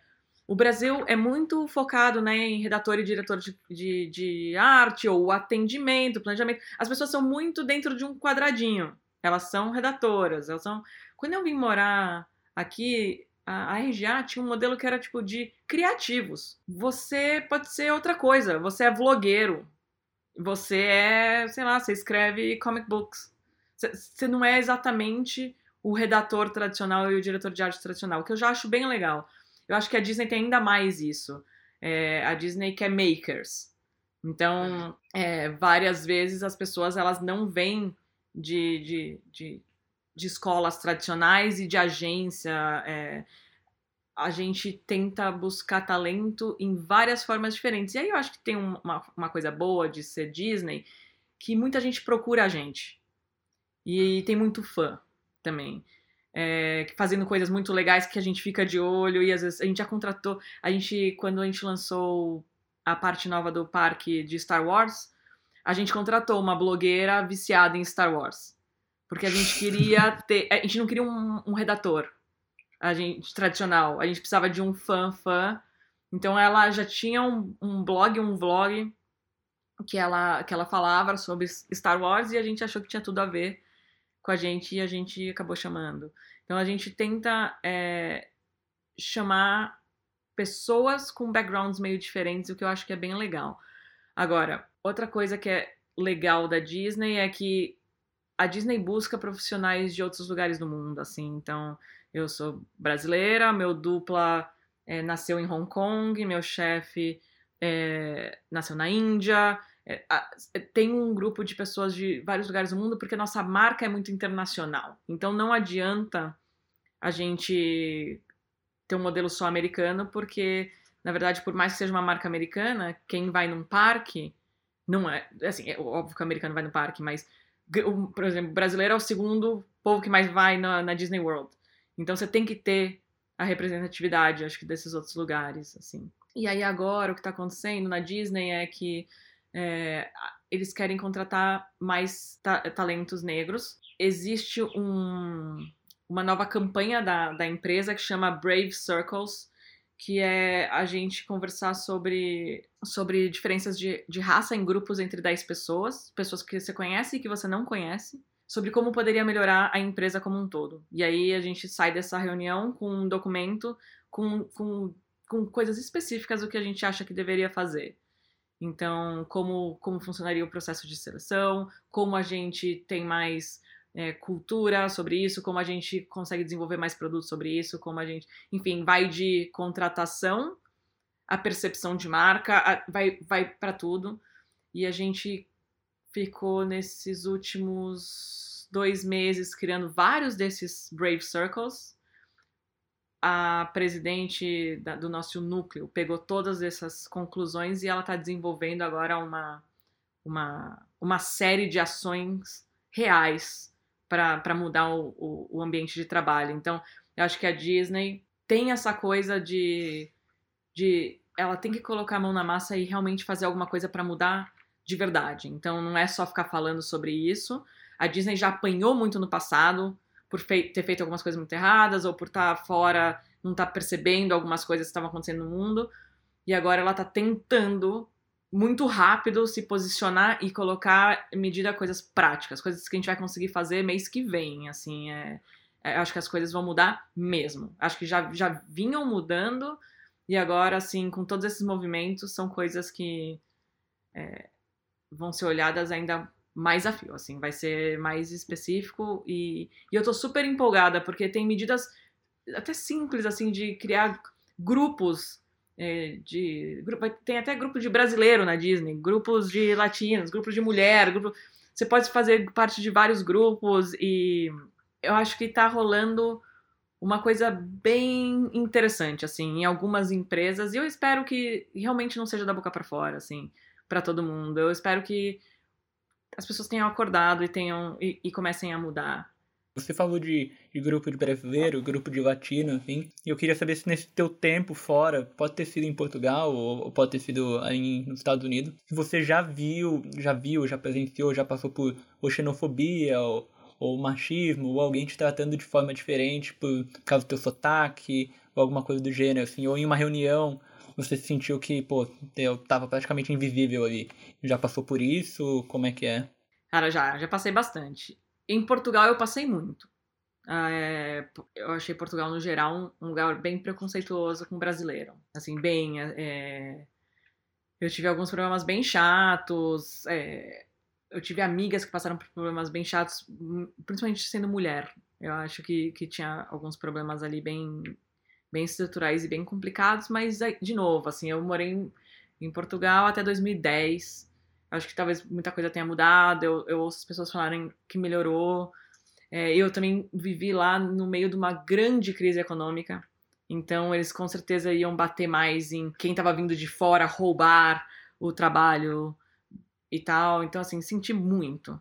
O Brasil é muito focado né, em redator e diretor de, de, de arte, ou atendimento, planejamento. As pessoas são muito dentro de um quadradinho. Elas são redatoras, elas são. Quando eu vim morar aqui, a RGA tinha um modelo que era tipo de criativos. Você pode ser outra coisa, você é vlogueiro, você é, sei lá, você escreve comic books. Você não é exatamente o redator tradicional e o diretor de arte tradicional, o que eu já acho bem legal. Eu acho que a Disney tem ainda mais isso. É, a Disney quer makers. Então, é, várias vezes as pessoas elas não vêm de, de, de, de escolas tradicionais e de agência. É, a gente tenta buscar talento em várias formas diferentes. E aí eu acho que tem uma, uma coisa boa de ser Disney, que muita gente procura a gente. E tem muito fã também. É, fazendo coisas muito legais que a gente fica de olho e às vezes a gente já contratou. A gente, quando a gente lançou a parte nova do parque de Star Wars, a gente contratou uma blogueira viciada em Star Wars. Porque a gente queria ter. A gente não queria um, um redator a gente tradicional. A gente precisava de um fã fã Então ela já tinha um, um blog, um vlog que ela, que ela falava sobre Star Wars e a gente achou que tinha tudo a ver com a gente e a gente acabou chamando. Então a gente tenta é, chamar pessoas com backgrounds meio diferentes, o que eu acho que é bem legal. Agora, outra coisa que é legal da Disney é que a Disney busca profissionais de outros lugares do mundo, assim. Então, eu sou brasileira, meu dupla é, nasceu em Hong Kong, meu chefe é, nasceu na Índia. É, tem um grupo de pessoas de vários lugares do mundo porque nossa marca é muito internacional. Então, não adianta a gente ter um modelo só americano, porque, na verdade, por mais que seja uma marca americana, quem vai num parque não é. Assim, é óbvio que o americano vai no parque, mas por exemplo, brasileiro é o segundo povo que mais vai na, na, Disney World. Então você tem que ter a representatividade, acho que, desses outros lugares, assim. E aí agora o que está acontecendo na Disney é que é, eles querem contratar mais ta talentos negros. Existe um, uma nova campanha da, da empresa que chama Brave Circles, que é a gente conversar sobre, sobre diferenças de, de raça em grupos entre 10 pessoas, pessoas que você conhece e que você não conhece, sobre como poderia melhorar a empresa como um todo. E aí a gente sai dessa reunião com um documento com, com, com coisas específicas do que a gente acha que deveria fazer. Então, como, como funcionaria o processo de seleção, como a gente tem mais é, cultura sobre isso, como a gente consegue desenvolver mais produtos sobre isso, como a gente, enfim, vai de contratação a percepção de marca, a, vai, vai para tudo. E a gente ficou nesses últimos dois meses criando vários desses Brave Circles. A presidente da, do nosso núcleo pegou todas essas conclusões e ela está desenvolvendo agora uma, uma, uma série de ações reais para mudar o, o, o, ambiente de trabalho. Então, eu acho que a Disney tem essa coisa de, de ela tem que colocar a mão na massa e realmente fazer alguma coisa para mudar de verdade. Então, não é só ficar falando sobre isso. A Disney já apanhou muito no passado por fei ter feito algumas coisas muito erradas ou por estar tá fora, não estar tá percebendo algumas coisas que estavam acontecendo no mundo. E agora ela está tentando muito rápido se posicionar e colocar medida coisas práticas, coisas que a gente vai conseguir fazer mês que vem, assim, é, é, acho que as coisas vão mudar mesmo. Acho que já, já vinham mudando e agora, assim, com todos esses movimentos, são coisas que é, vão ser olhadas ainda mais a fio, assim, vai ser mais específico e, e eu tô super empolgada porque tem medidas até simples, assim, de criar grupos é, de tem até grupo de brasileiro na Disney, grupos de latinos, grupos de mulher, grupo, você pode fazer parte de vários grupos e eu acho que tá rolando uma coisa bem interessante assim em algumas empresas e eu espero que realmente não seja da boca para fora assim para todo mundo. Eu espero que as pessoas tenham acordado e tenham e, e comecem a mudar você falou de, de, grupo de brasileiro, grupo de latino, enfim. E eu queria saber se nesse teu tempo fora, pode ter sido em Portugal ou, ou pode ter sido aí nos Estados Unidos, se você já viu, já viu, já presenciou, já passou por ou xenofobia ou, ou machismo, ou alguém te tratando de forma diferente por causa do teu sotaque, ou alguma coisa do gênero, assim, ou em uma reunião você sentiu que, pô, eu tava praticamente invisível ali. Já passou por isso? Como é que é? Cara, já, já passei bastante. Em Portugal eu passei muito. É, eu achei Portugal, no geral, um, lugar bem preconceituoso com brasileiro. Assim, bem. É, eu tive alguns problemas bem chatos. É, eu tive amigas que passaram por problemas bem chatos, principalmente sendo mulher. Eu acho que, que tinha alguns problemas ali bem, bem estruturais e bem complicados, mas, de novo, assim, eu morei em, Portugal até 2010. Acho que talvez muita coisa tenha mudado. Eu, eu ouço as pessoas falarem que melhorou. É, eu também vivi lá no meio de uma grande crise econômica. Então, eles com certeza iam bater mais em quem estava vindo de fora roubar o trabalho e tal. Então, assim, senti muito.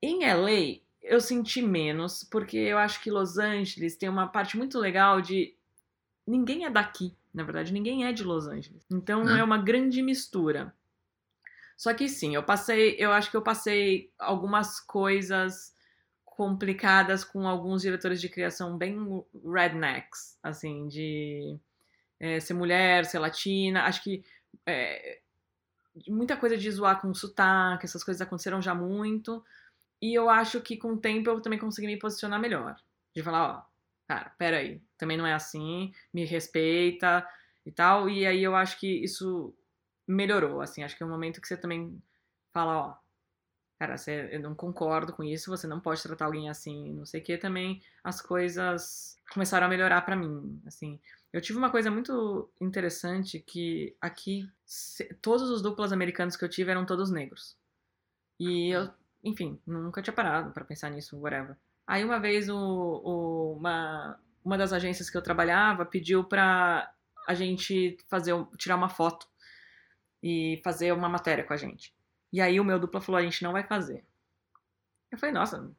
Em LA, eu senti menos, porque eu acho que Los Angeles tem uma parte muito legal de. Ninguém é daqui, na verdade, ninguém é de Los Angeles. Então, é, é uma grande mistura. Só que sim, eu passei, eu acho que eu passei algumas coisas complicadas com alguns diretores de criação bem rednecks, assim, de é, ser mulher, ser latina. Acho que é, muita coisa de zoar com sotaque, essas coisas aconteceram já muito. E eu acho que com o tempo eu também consegui me posicionar melhor. De falar, ó, cara, peraí, também não é assim, me respeita e tal. E aí eu acho que isso melhorou, assim. Acho que é um momento que você também fala, ó, cara, você, eu não concordo com isso, você não pode tratar alguém assim, não sei o que, também as coisas começaram a melhorar para mim, assim. Eu tive uma coisa muito interessante que aqui todos os duplas americanos que eu tive eram todos negros. E eu, enfim, nunca tinha parado para pensar nisso, whatever. Aí uma vez o, o, uma, uma das agências que eu trabalhava pediu pra a gente fazer tirar uma foto e fazer uma matéria com a gente. E aí o meu dupla falou, a gente não vai fazer. Eu falei, nossa,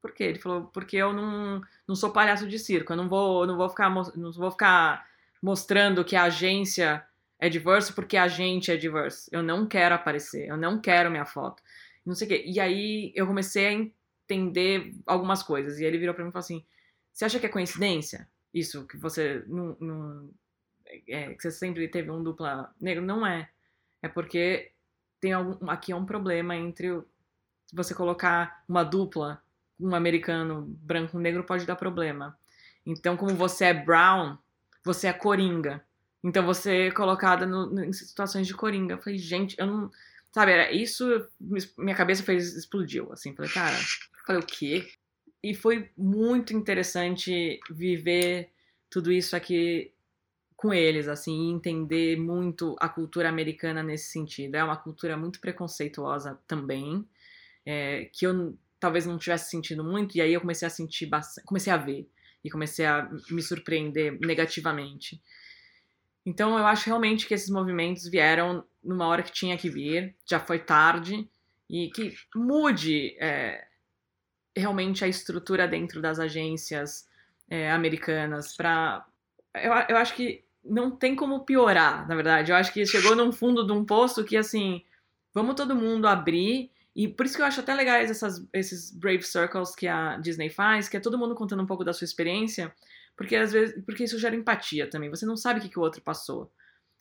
por quê? Ele falou, porque eu não, não sou palhaço de circo, eu não vou, não vou ficar não vou ficar mostrando que a agência é diverso porque a gente é diverso. Eu não quero aparecer, eu não quero minha foto. Não sei o quê. E aí eu comecei entender algumas coisas. E ele virou para mim e falou assim: Você acha que é coincidência? Isso, que você não. não é, que você sempre teve um dupla negro? Não é. É porque tem algum, aqui é um problema entre você colocar uma dupla, um americano branco um negro pode dar problema. Então, como você é brown, você é coringa. Então você é colocada no, no, em situações de coringa. Eu falei, gente, eu não. Sabe, era isso. Minha cabeça fez, explodiu. Assim, falei, cara, falei, o quê? E foi muito interessante viver tudo isso aqui com eles, assim, entender muito a cultura americana nesse sentido. É uma cultura muito preconceituosa também, é, que eu talvez não tivesse sentido muito, e aí eu comecei a sentir bastante, comecei a ver, e comecei a me surpreender negativamente. Então eu acho realmente que esses movimentos vieram numa hora que tinha que vir, já foi tarde, e que mude é, realmente a estrutura dentro das agências é, americanas para eu, eu acho que não tem como piorar, na verdade. Eu acho que chegou num fundo de um poço que, assim, vamos todo mundo abrir. E por isso que eu acho até legais essas, esses Brave Circles que a Disney faz, que é todo mundo contando um pouco da sua experiência, porque às vezes, porque isso gera empatia também. Você não sabe o que, que o outro passou.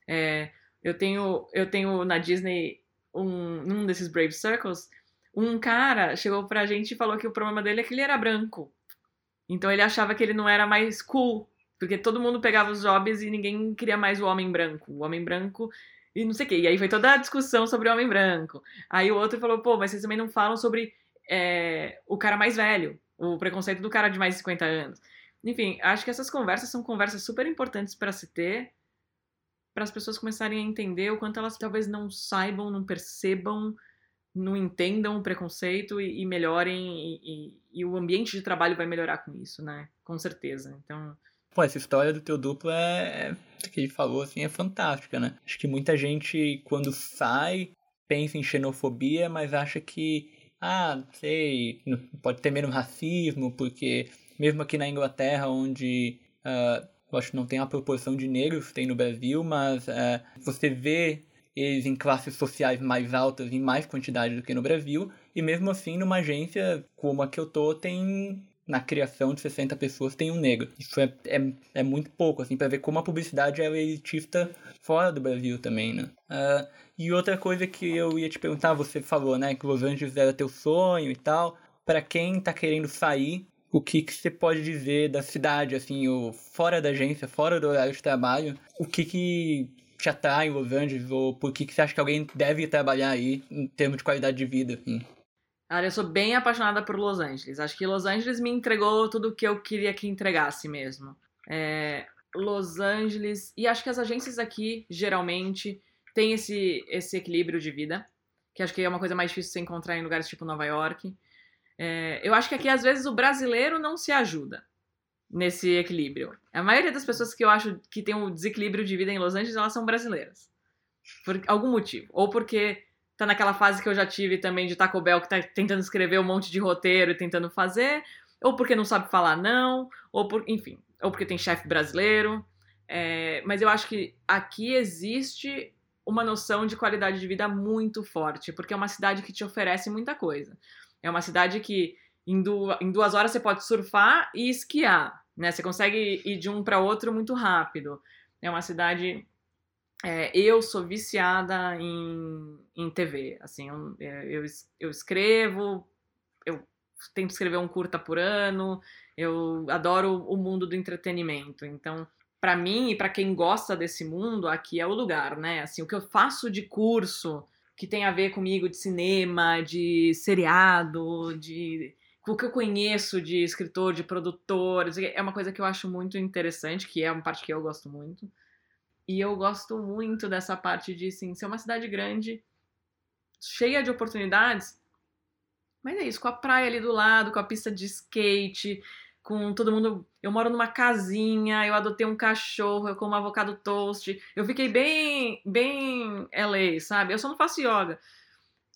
É, eu tenho, eu tenho na Disney um, num desses Brave Circles, um cara chegou pra gente e falou que o problema dele é que ele era branco. Então ele achava que ele não era mais cool, porque todo mundo pegava os jobs e ninguém queria mais o homem branco. O homem branco e não sei o quê. E aí foi toda a discussão sobre o homem branco. Aí o outro falou, pô, mas vocês também não falam sobre é, o cara mais velho, o preconceito do cara de mais de 50 anos. Enfim, acho que essas conversas são conversas super importantes para se ter, para as pessoas começarem a entender o quanto elas talvez não saibam, não percebam, não entendam o preconceito e, e melhorem, e, e, e, o ambiente de trabalho vai melhorar com isso, né? Com certeza. Então. Pô, essa história do teu duplo é. é que ele falou assim, é fantástica, né? Acho que muita gente, quando sai, pensa em xenofobia, mas acha que. Ah, sei, pode ter menos racismo, porque mesmo aqui na Inglaterra, onde uh, eu acho que não tem a proporção de negros que tem no Brasil, mas uh, você vê eles em classes sociais mais altas em mais quantidade do que no Brasil, e mesmo assim, numa agência como a que eu tô, tem na criação de 60 pessoas tem um negro. Isso é, é, é muito pouco, assim, para ver como a publicidade é elitista fora do Brasil também, né? Uh, e outra coisa que eu ia te perguntar, você falou, né, que Los Angeles era teu sonho e tal. Para quem tá querendo sair o que, que você pode dizer da cidade, assim, ou fora da agência, fora do horário de trabalho, o que que te atrai em Los Angeles, ou por que, que você acha que alguém deve trabalhar aí em termos de qualidade de vida, assim? Olha, eu sou bem apaixonada por Los Angeles. Acho que Los Angeles me entregou tudo o que eu queria que entregasse mesmo. É, Los Angeles. E acho que as agências aqui, geralmente, têm esse, esse equilíbrio de vida. Que acho que é uma coisa mais difícil de você encontrar em lugares tipo Nova York. É, eu acho que aqui, às vezes, o brasileiro não se ajuda nesse equilíbrio. A maioria das pessoas que eu acho que tem um desequilíbrio de vida em Los Angeles, elas são brasileiras. Por algum motivo. Ou porque tá naquela fase que eu já tive também de Taco Bell, que tá tentando escrever um monte de roteiro e tentando fazer, ou porque não sabe falar não, ou por, enfim, ou porque tem chefe brasileiro. É, mas eu acho que aqui existe uma noção de qualidade de vida muito forte, porque é uma cidade que te oferece muita coisa. É uma cidade que em duas, em duas horas você pode surfar e esquiar, né? Você consegue ir de um para outro muito rápido. é uma cidade. É, eu sou viciada em, em TV. Assim, eu, é, eu, eu escrevo, eu tento escrever um curta por ano, eu adoro o mundo do entretenimento. Então, para mim e para quem gosta desse mundo, aqui é o lugar, né? Assim, o que eu faço de curso que tem a ver comigo de cinema, de seriado, de o que eu conheço de escritor, de produtor, é uma coisa que eu acho muito interessante, que é uma parte que eu gosto muito. E eu gosto muito dessa parte de, sim, ser uma cidade grande, cheia de oportunidades, mas é isso, com a praia ali do lado, com a pista de skate, com todo mundo. Eu moro numa casinha, eu adotei um cachorro, eu como avocado toast. Eu fiquei bem, bem LA, sabe? Eu só não faço yoga.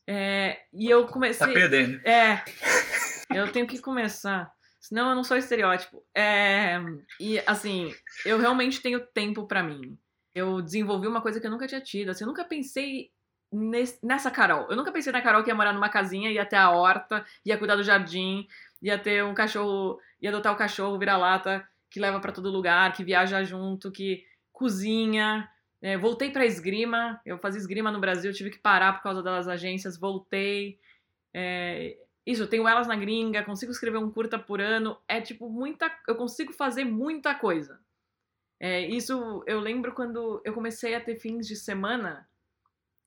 É, e eu comecei. Tá perdendo. É. Eu tenho que começar. Senão eu não sou estereótipo. É, e assim, eu realmente tenho tempo para mim. Eu desenvolvi uma coisa que eu nunca tinha tido. Assim, eu nunca pensei nesse, nessa Carol. Eu nunca pensei na Carol que ia morar numa casinha, ia ter a horta, ia cuidar do jardim, ia ter um cachorro, ia adotar o cachorro vira-lata que leva para todo lugar, que viaja junto, que cozinha. É, voltei para esgrima. Eu fazia esgrima no Brasil, tive que parar por causa das agências. Voltei. É, isso, eu tenho elas na gringa, consigo escrever um curta por ano. É tipo muita. Eu consigo fazer muita coisa. É, isso eu lembro quando eu comecei a ter fins de semana,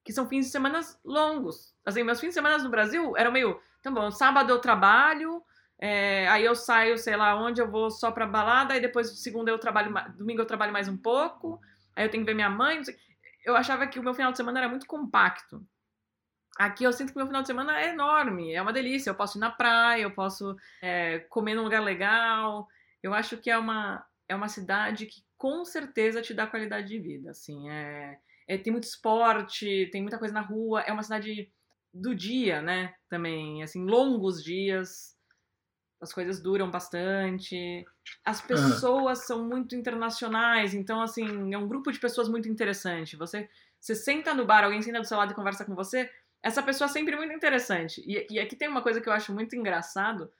que são fins de semana longos. Assim, meus fins de semana no Brasil eram meio. Tá bom, sábado eu trabalho, é, aí eu saio, sei lá, onde eu vou só pra balada, aí depois segunda eu trabalho, domingo eu trabalho mais um pouco, aí eu tenho que ver minha mãe. Eu achava que o meu final de semana era muito compacto. Aqui eu sinto que meu final de semana é enorme, é uma delícia. Eu posso ir na praia, eu posso é, comer num lugar legal. Eu acho que é uma, é uma cidade que com certeza te dá qualidade de vida. Assim, é, é, tem muito esporte, tem muita coisa na rua. É uma cidade do dia, né? Também, assim, longos dias. As coisas duram bastante. As pessoas uhum. são muito internacionais, então, assim, é um grupo de pessoas muito interessante. Você, você senta no bar, alguém senta do seu lado e conversa com você essa pessoa é sempre muito interessante. E, e aqui tem uma coisa que eu acho muito engraçado,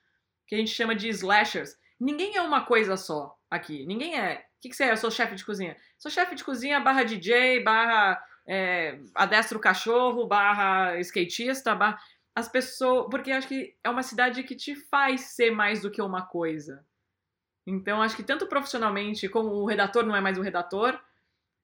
que a gente chama de slashers. Ninguém é uma coisa só aqui. Ninguém é. O que, que você é? Eu sou chefe de cozinha. Sou chefe de cozinha barra DJ, barra é, adestro cachorro, barra skatista, barra. As pessoas. Porque acho que é uma cidade que te faz ser mais do que uma coisa. Então, acho que tanto profissionalmente como o redator não é mais o redator,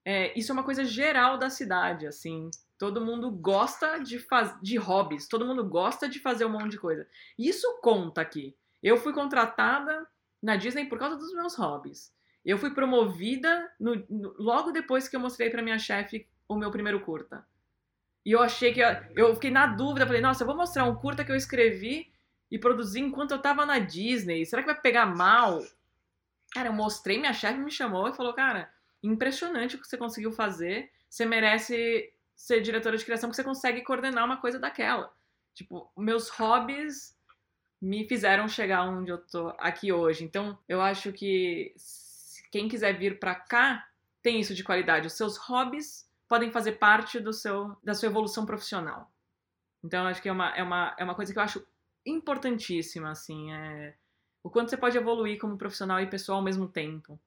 é, isso é uma coisa geral da cidade, assim. Todo mundo gosta de, faz... de hobbies, todo mundo gosta de fazer um monte de coisa. Isso conta aqui. Eu fui contratada na Disney por causa dos meus hobbies. Eu fui promovida no... No... logo depois que eu mostrei para minha chefe o meu primeiro curta. E eu achei que. Eu fiquei na dúvida, falei, nossa, eu vou mostrar um curta que eu escrevi e produzi enquanto eu tava na Disney. Será que vai pegar mal? Cara, eu mostrei, minha chefe me chamou e falou, cara, impressionante o que você conseguiu fazer. Você merece ser diretora de criação que você consegue coordenar uma coisa daquela. Tipo, meus hobbies me fizeram chegar onde eu tô aqui hoje. Então, eu acho que quem quiser vir para cá tem isso de qualidade. Os seus hobbies podem fazer parte do seu, da sua evolução profissional. Então, acho que é uma, é uma, é uma coisa que eu acho importantíssima, assim, é o quanto você pode evoluir como profissional e pessoal ao mesmo tempo.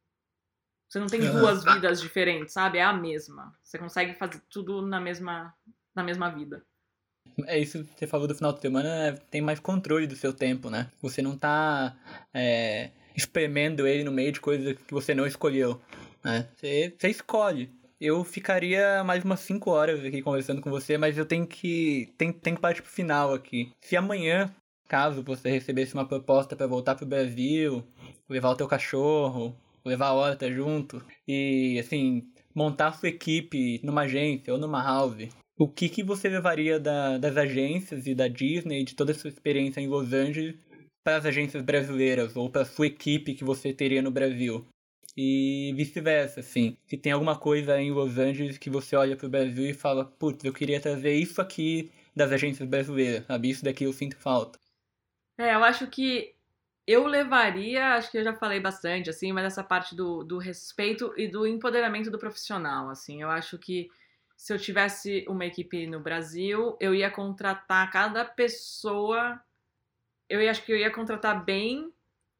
Você não tem duas vidas diferentes, sabe? É a mesma. Você consegue fazer tudo na mesma, na mesma vida. É isso que você falou do final de semana, é, tem mais controle do seu tempo, né? Você não tá é, espremendo ele no meio de coisas que você não escolheu. Né? Você, você escolhe. Eu ficaria mais umas 5 horas aqui conversando com você, mas eu tenho que, tem, tem que partir pro final aqui. Se amanhã, caso você recebesse uma proposta para voltar pro Brasil, levar o teu cachorro, levar a horta junto e, assim, montar sua equipe numa agência ou numa house, o que, que você levaria da, das agências e da Disney, de toda a sua experiência em Los Angeles, para as agências brasileiras ou para sua equipe que você teria no Brasil? E vice-versa, assim. Se tem alguma coisa em Los Angeles que você olha para o Brasil e fala, putz, eu queria trazer isso aqui das agências brasileiras, sabe? Isso daqui eu sinto falta. É, eu acho que eu levaria, acho que eu já falei bastante, assim, mas essa parte do, do respeito e do empoderamento do profissional, assim. Eu acho que se eu tivesse uma equipe no Brasil, eu ia contratar cada pessoa. Eu acho que eu ia contratar bem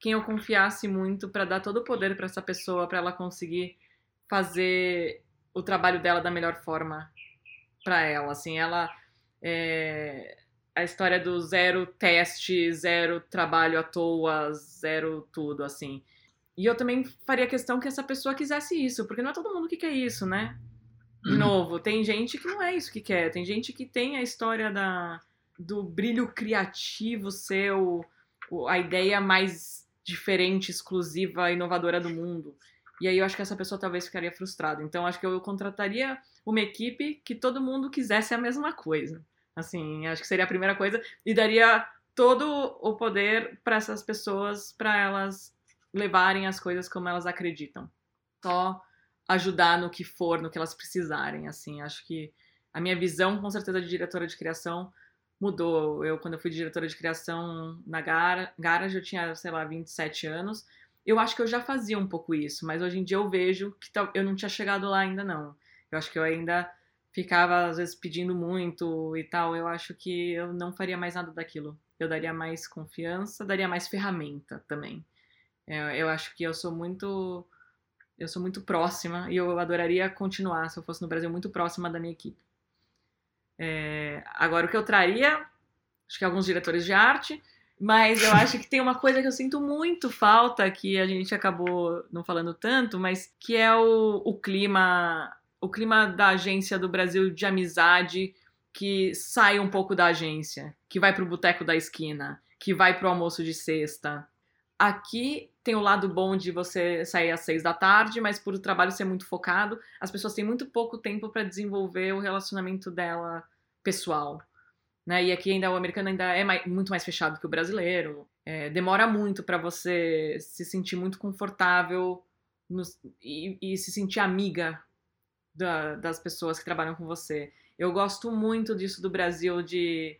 quem eu confiasse muito para dar todo o poder para essa pessoa, para ela conseguir fazer o trabalho dela da melhor forma para ela. Assim, ela é, a história do zero teste, zero trabalho à toa, zero tudo, assim. E eu também faria questão que essa pessoa quisesse isso, porque não é todo mundo que quer isso, né? De uhum. novo, tem gente que não é isso que quer, tem gente que tem a história da, do brilho criativo seu, a ideia mais diferente, exclusiva, inovadora do mundo. E aí eu acho que essa pessoa talvez ficaria frustrada. Então acho que eu contrataria uma equipe que todo mundo quisesse a mesma coisa. Assim, acho que seria a primeira coisa e daria todo o poder para essas pessoas para elas levarem as coisas como elas acreditam. Só ajudar no que for, no que elas precisarem, assim. Acho que a minha visão, com certeza, de diretora de criação mudou. Eu, quando eu fui diretora de criação na Garage, eu tinha, sei lá, 27 anos. Eu acho que eu já fazia um pouco isso, mas hoje em dia eu vejo que eu não tinha chegado lá ainda, não. Eu acho que eu ainda ficava, às vezes, pedindo muito e tal. Eu acho que eu não faria mais nada daquilo. Eu daria mais confiança, daria mais ferramenta também. Eu, é, eu acho que eu sou muito. Eu sou muito próxima e eu adoraria continuar, se eu fosse no Brasil, muito próxima da minha equipe. É, agora, o que eu traria, acho que alguns diretores de arte, mas eu acho que tem uma coisa que eu sinto muito falta, que a gente acabou não falando tanto, mas que é o, o clima, o clima da agência do Brasil de amizade que sai um pouco da agência, que vai pro boteco da esquina, que vai pro almoço de sexta. Aqui tem o lado bom de você sair às seis da tarde, mas por o trabalho ser muito focado, as pessoas têm muito pouco tempo para desenvolver o relacionamento dela pessoal. Né? E aqui ainda o americano ainda é mais, muito mais fechado que o brasileiro. É, demora muito para você se sentir muito confortável no, e, e, se sentir amiga da, das pessoas que trabalham com você. Eu gosto muito disso do Brasil, de,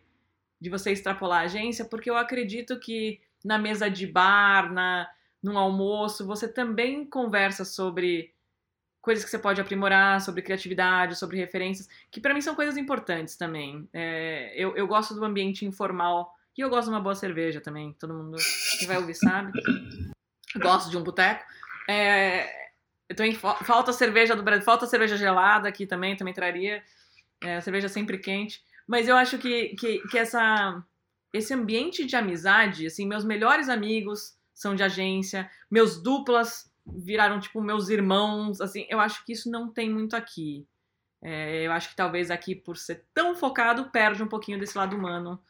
de você extrapolar a agência, porque eu acredito que na mesa de bar, na, num almoço, você também conversa sobre coisas que você pode aprimorar, sobre criatividade, sobre referências, que para mim são coisas importantes também. É, eu, eu gosto do ambiente informal e eu gosto de uma boa cerveja também. Todo mundo que vai ouvir sabe. Gosto de um boteco. É, eu também falta cerveja do Brasil, falta cerveja gelada aqui também, também traria. É, cerveja sempre quente. Mas eu acho que, que, que essa, esse ambiente de amizade, assim, meus melhores amigos, são de agência, meus duplas viraram tipo meus irmãos, assim, eu acho que isso não tem muito aqui. É, eu acho que talvez aqui, por ser tão focado, perde um pouquinho desse lado humano.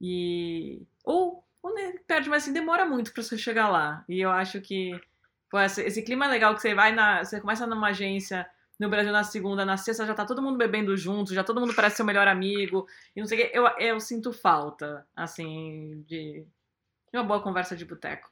E. Ou, ou né, perde, mas assim, demora muito para você chegar lá. E eu acho que. Pô, esse, esse, clima legal que você vai na. Você começa numa agência no Brasil na segunda, na sexta já tá todo mundo bebendo junto, já todo mundo parece seu melhor amigo. E não sei o. Eu, eu sinto falta, assim, de, uma boa conversa de boteco.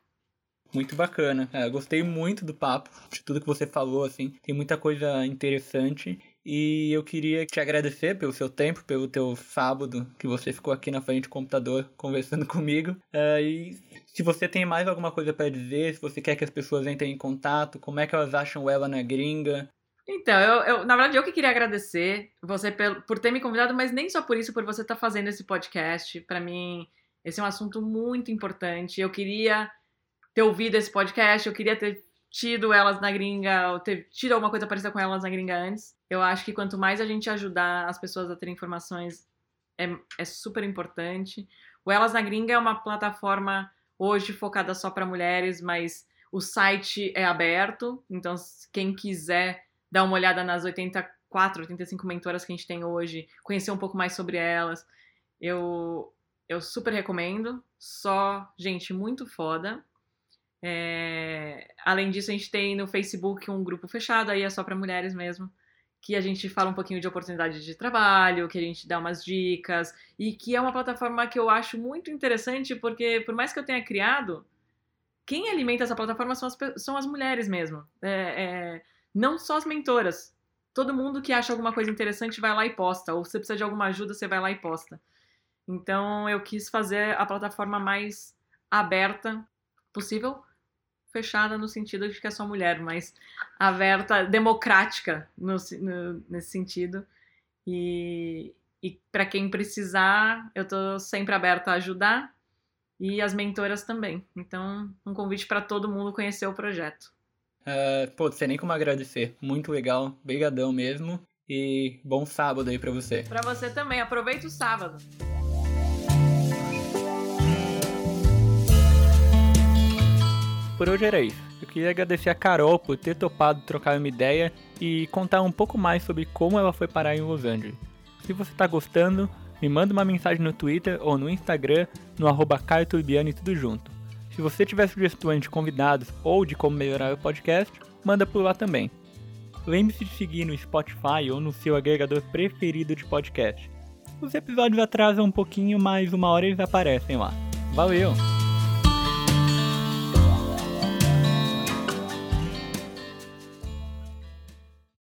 Muito bacana. É, gostei muito do papo, de tudo que você falou, assim. Tem muita coisa interessante. E eu queria te agradecer pelo seu tempo, pelo teu sábado que você ficou aqui na frente do computador conversando comigo. Uh, e se você tem mais alguma coisa para dizer, se você quer que as pessoas entrem em contato, como é que elas acham ela na gringa? Então, eu, eu na verdade, eu que queria agradecer você por, por ter me convidado, mas nem só por isso, por você estar tá fazendo esse podcast. Para mim, esse é um assunto muito importante. Eu queria ter ouvido esse podcast, eu queria ter tido elas na gringa, ou ter tido alguma coisa parecida com elas na gringa antes. Eu acho que quanto mais a gente ajudar as pessoas a terem informações, é, é super importante. O Elas na Gringa é uma plataforma hoje focada só para mulheres, mas o site é aberto, então quem quiser dar uma olhada nas 84, 85 mentoras que a gente tem hoje, conhecer um pouco mais sobre elas, eu, eu super recomendo. Só gente muito foda. É... Além disso, a gente tem no Facebook um grupo fechado, aí é só para mulheres mesmo, que a gente fala um pouquinho de oportunidade de trabalho, que a gente dá umas dicas, e que é uma plataforma que eu acho muito interessante, porque por mais que eu tenha criado, quem alimenta essa plataforma são as, são as mulheres mesmo. É, é... Não só as mentoras. Todo mundo que acha alguma coisa interessante vai lá e posta, ou se você precisa de alguma ajuda, você vai lá e posta. Então eu quis fazer a plataforma mais aberta possível fechada no sentido de que é só mulher, mas aberta, democrática no, no, nesse sentido. E, e para quem precisar, eu estou sempre aberta a ajudar e as mentoras também. Então, um convite para todo mundo conhecer o projeto. Uh, pô, sem nem como agradecer. Muito legal, brigadão mesmo. E bom sábado aí pra você. Pra você também, aproveita o sábado. Por hoje era isso. Eu queria agradecer a Carol por ter topado trocar uma ideia e contar um pouco mais sobre como ela foi parar em Los Angeles. Se você tá gostando, me manda uma mensagem no Twitter ou no Instagram, no arroba e tudo junto. Se você tiver sugestões de convidados ou de como melhorar o podcast, manda por lá também. Lembre-se de seguir no Spotify ou no seu agregador preferido de podcast. Os episódios atrasam um pouquinho, mas uma hora eles aparecem lá. Valeu!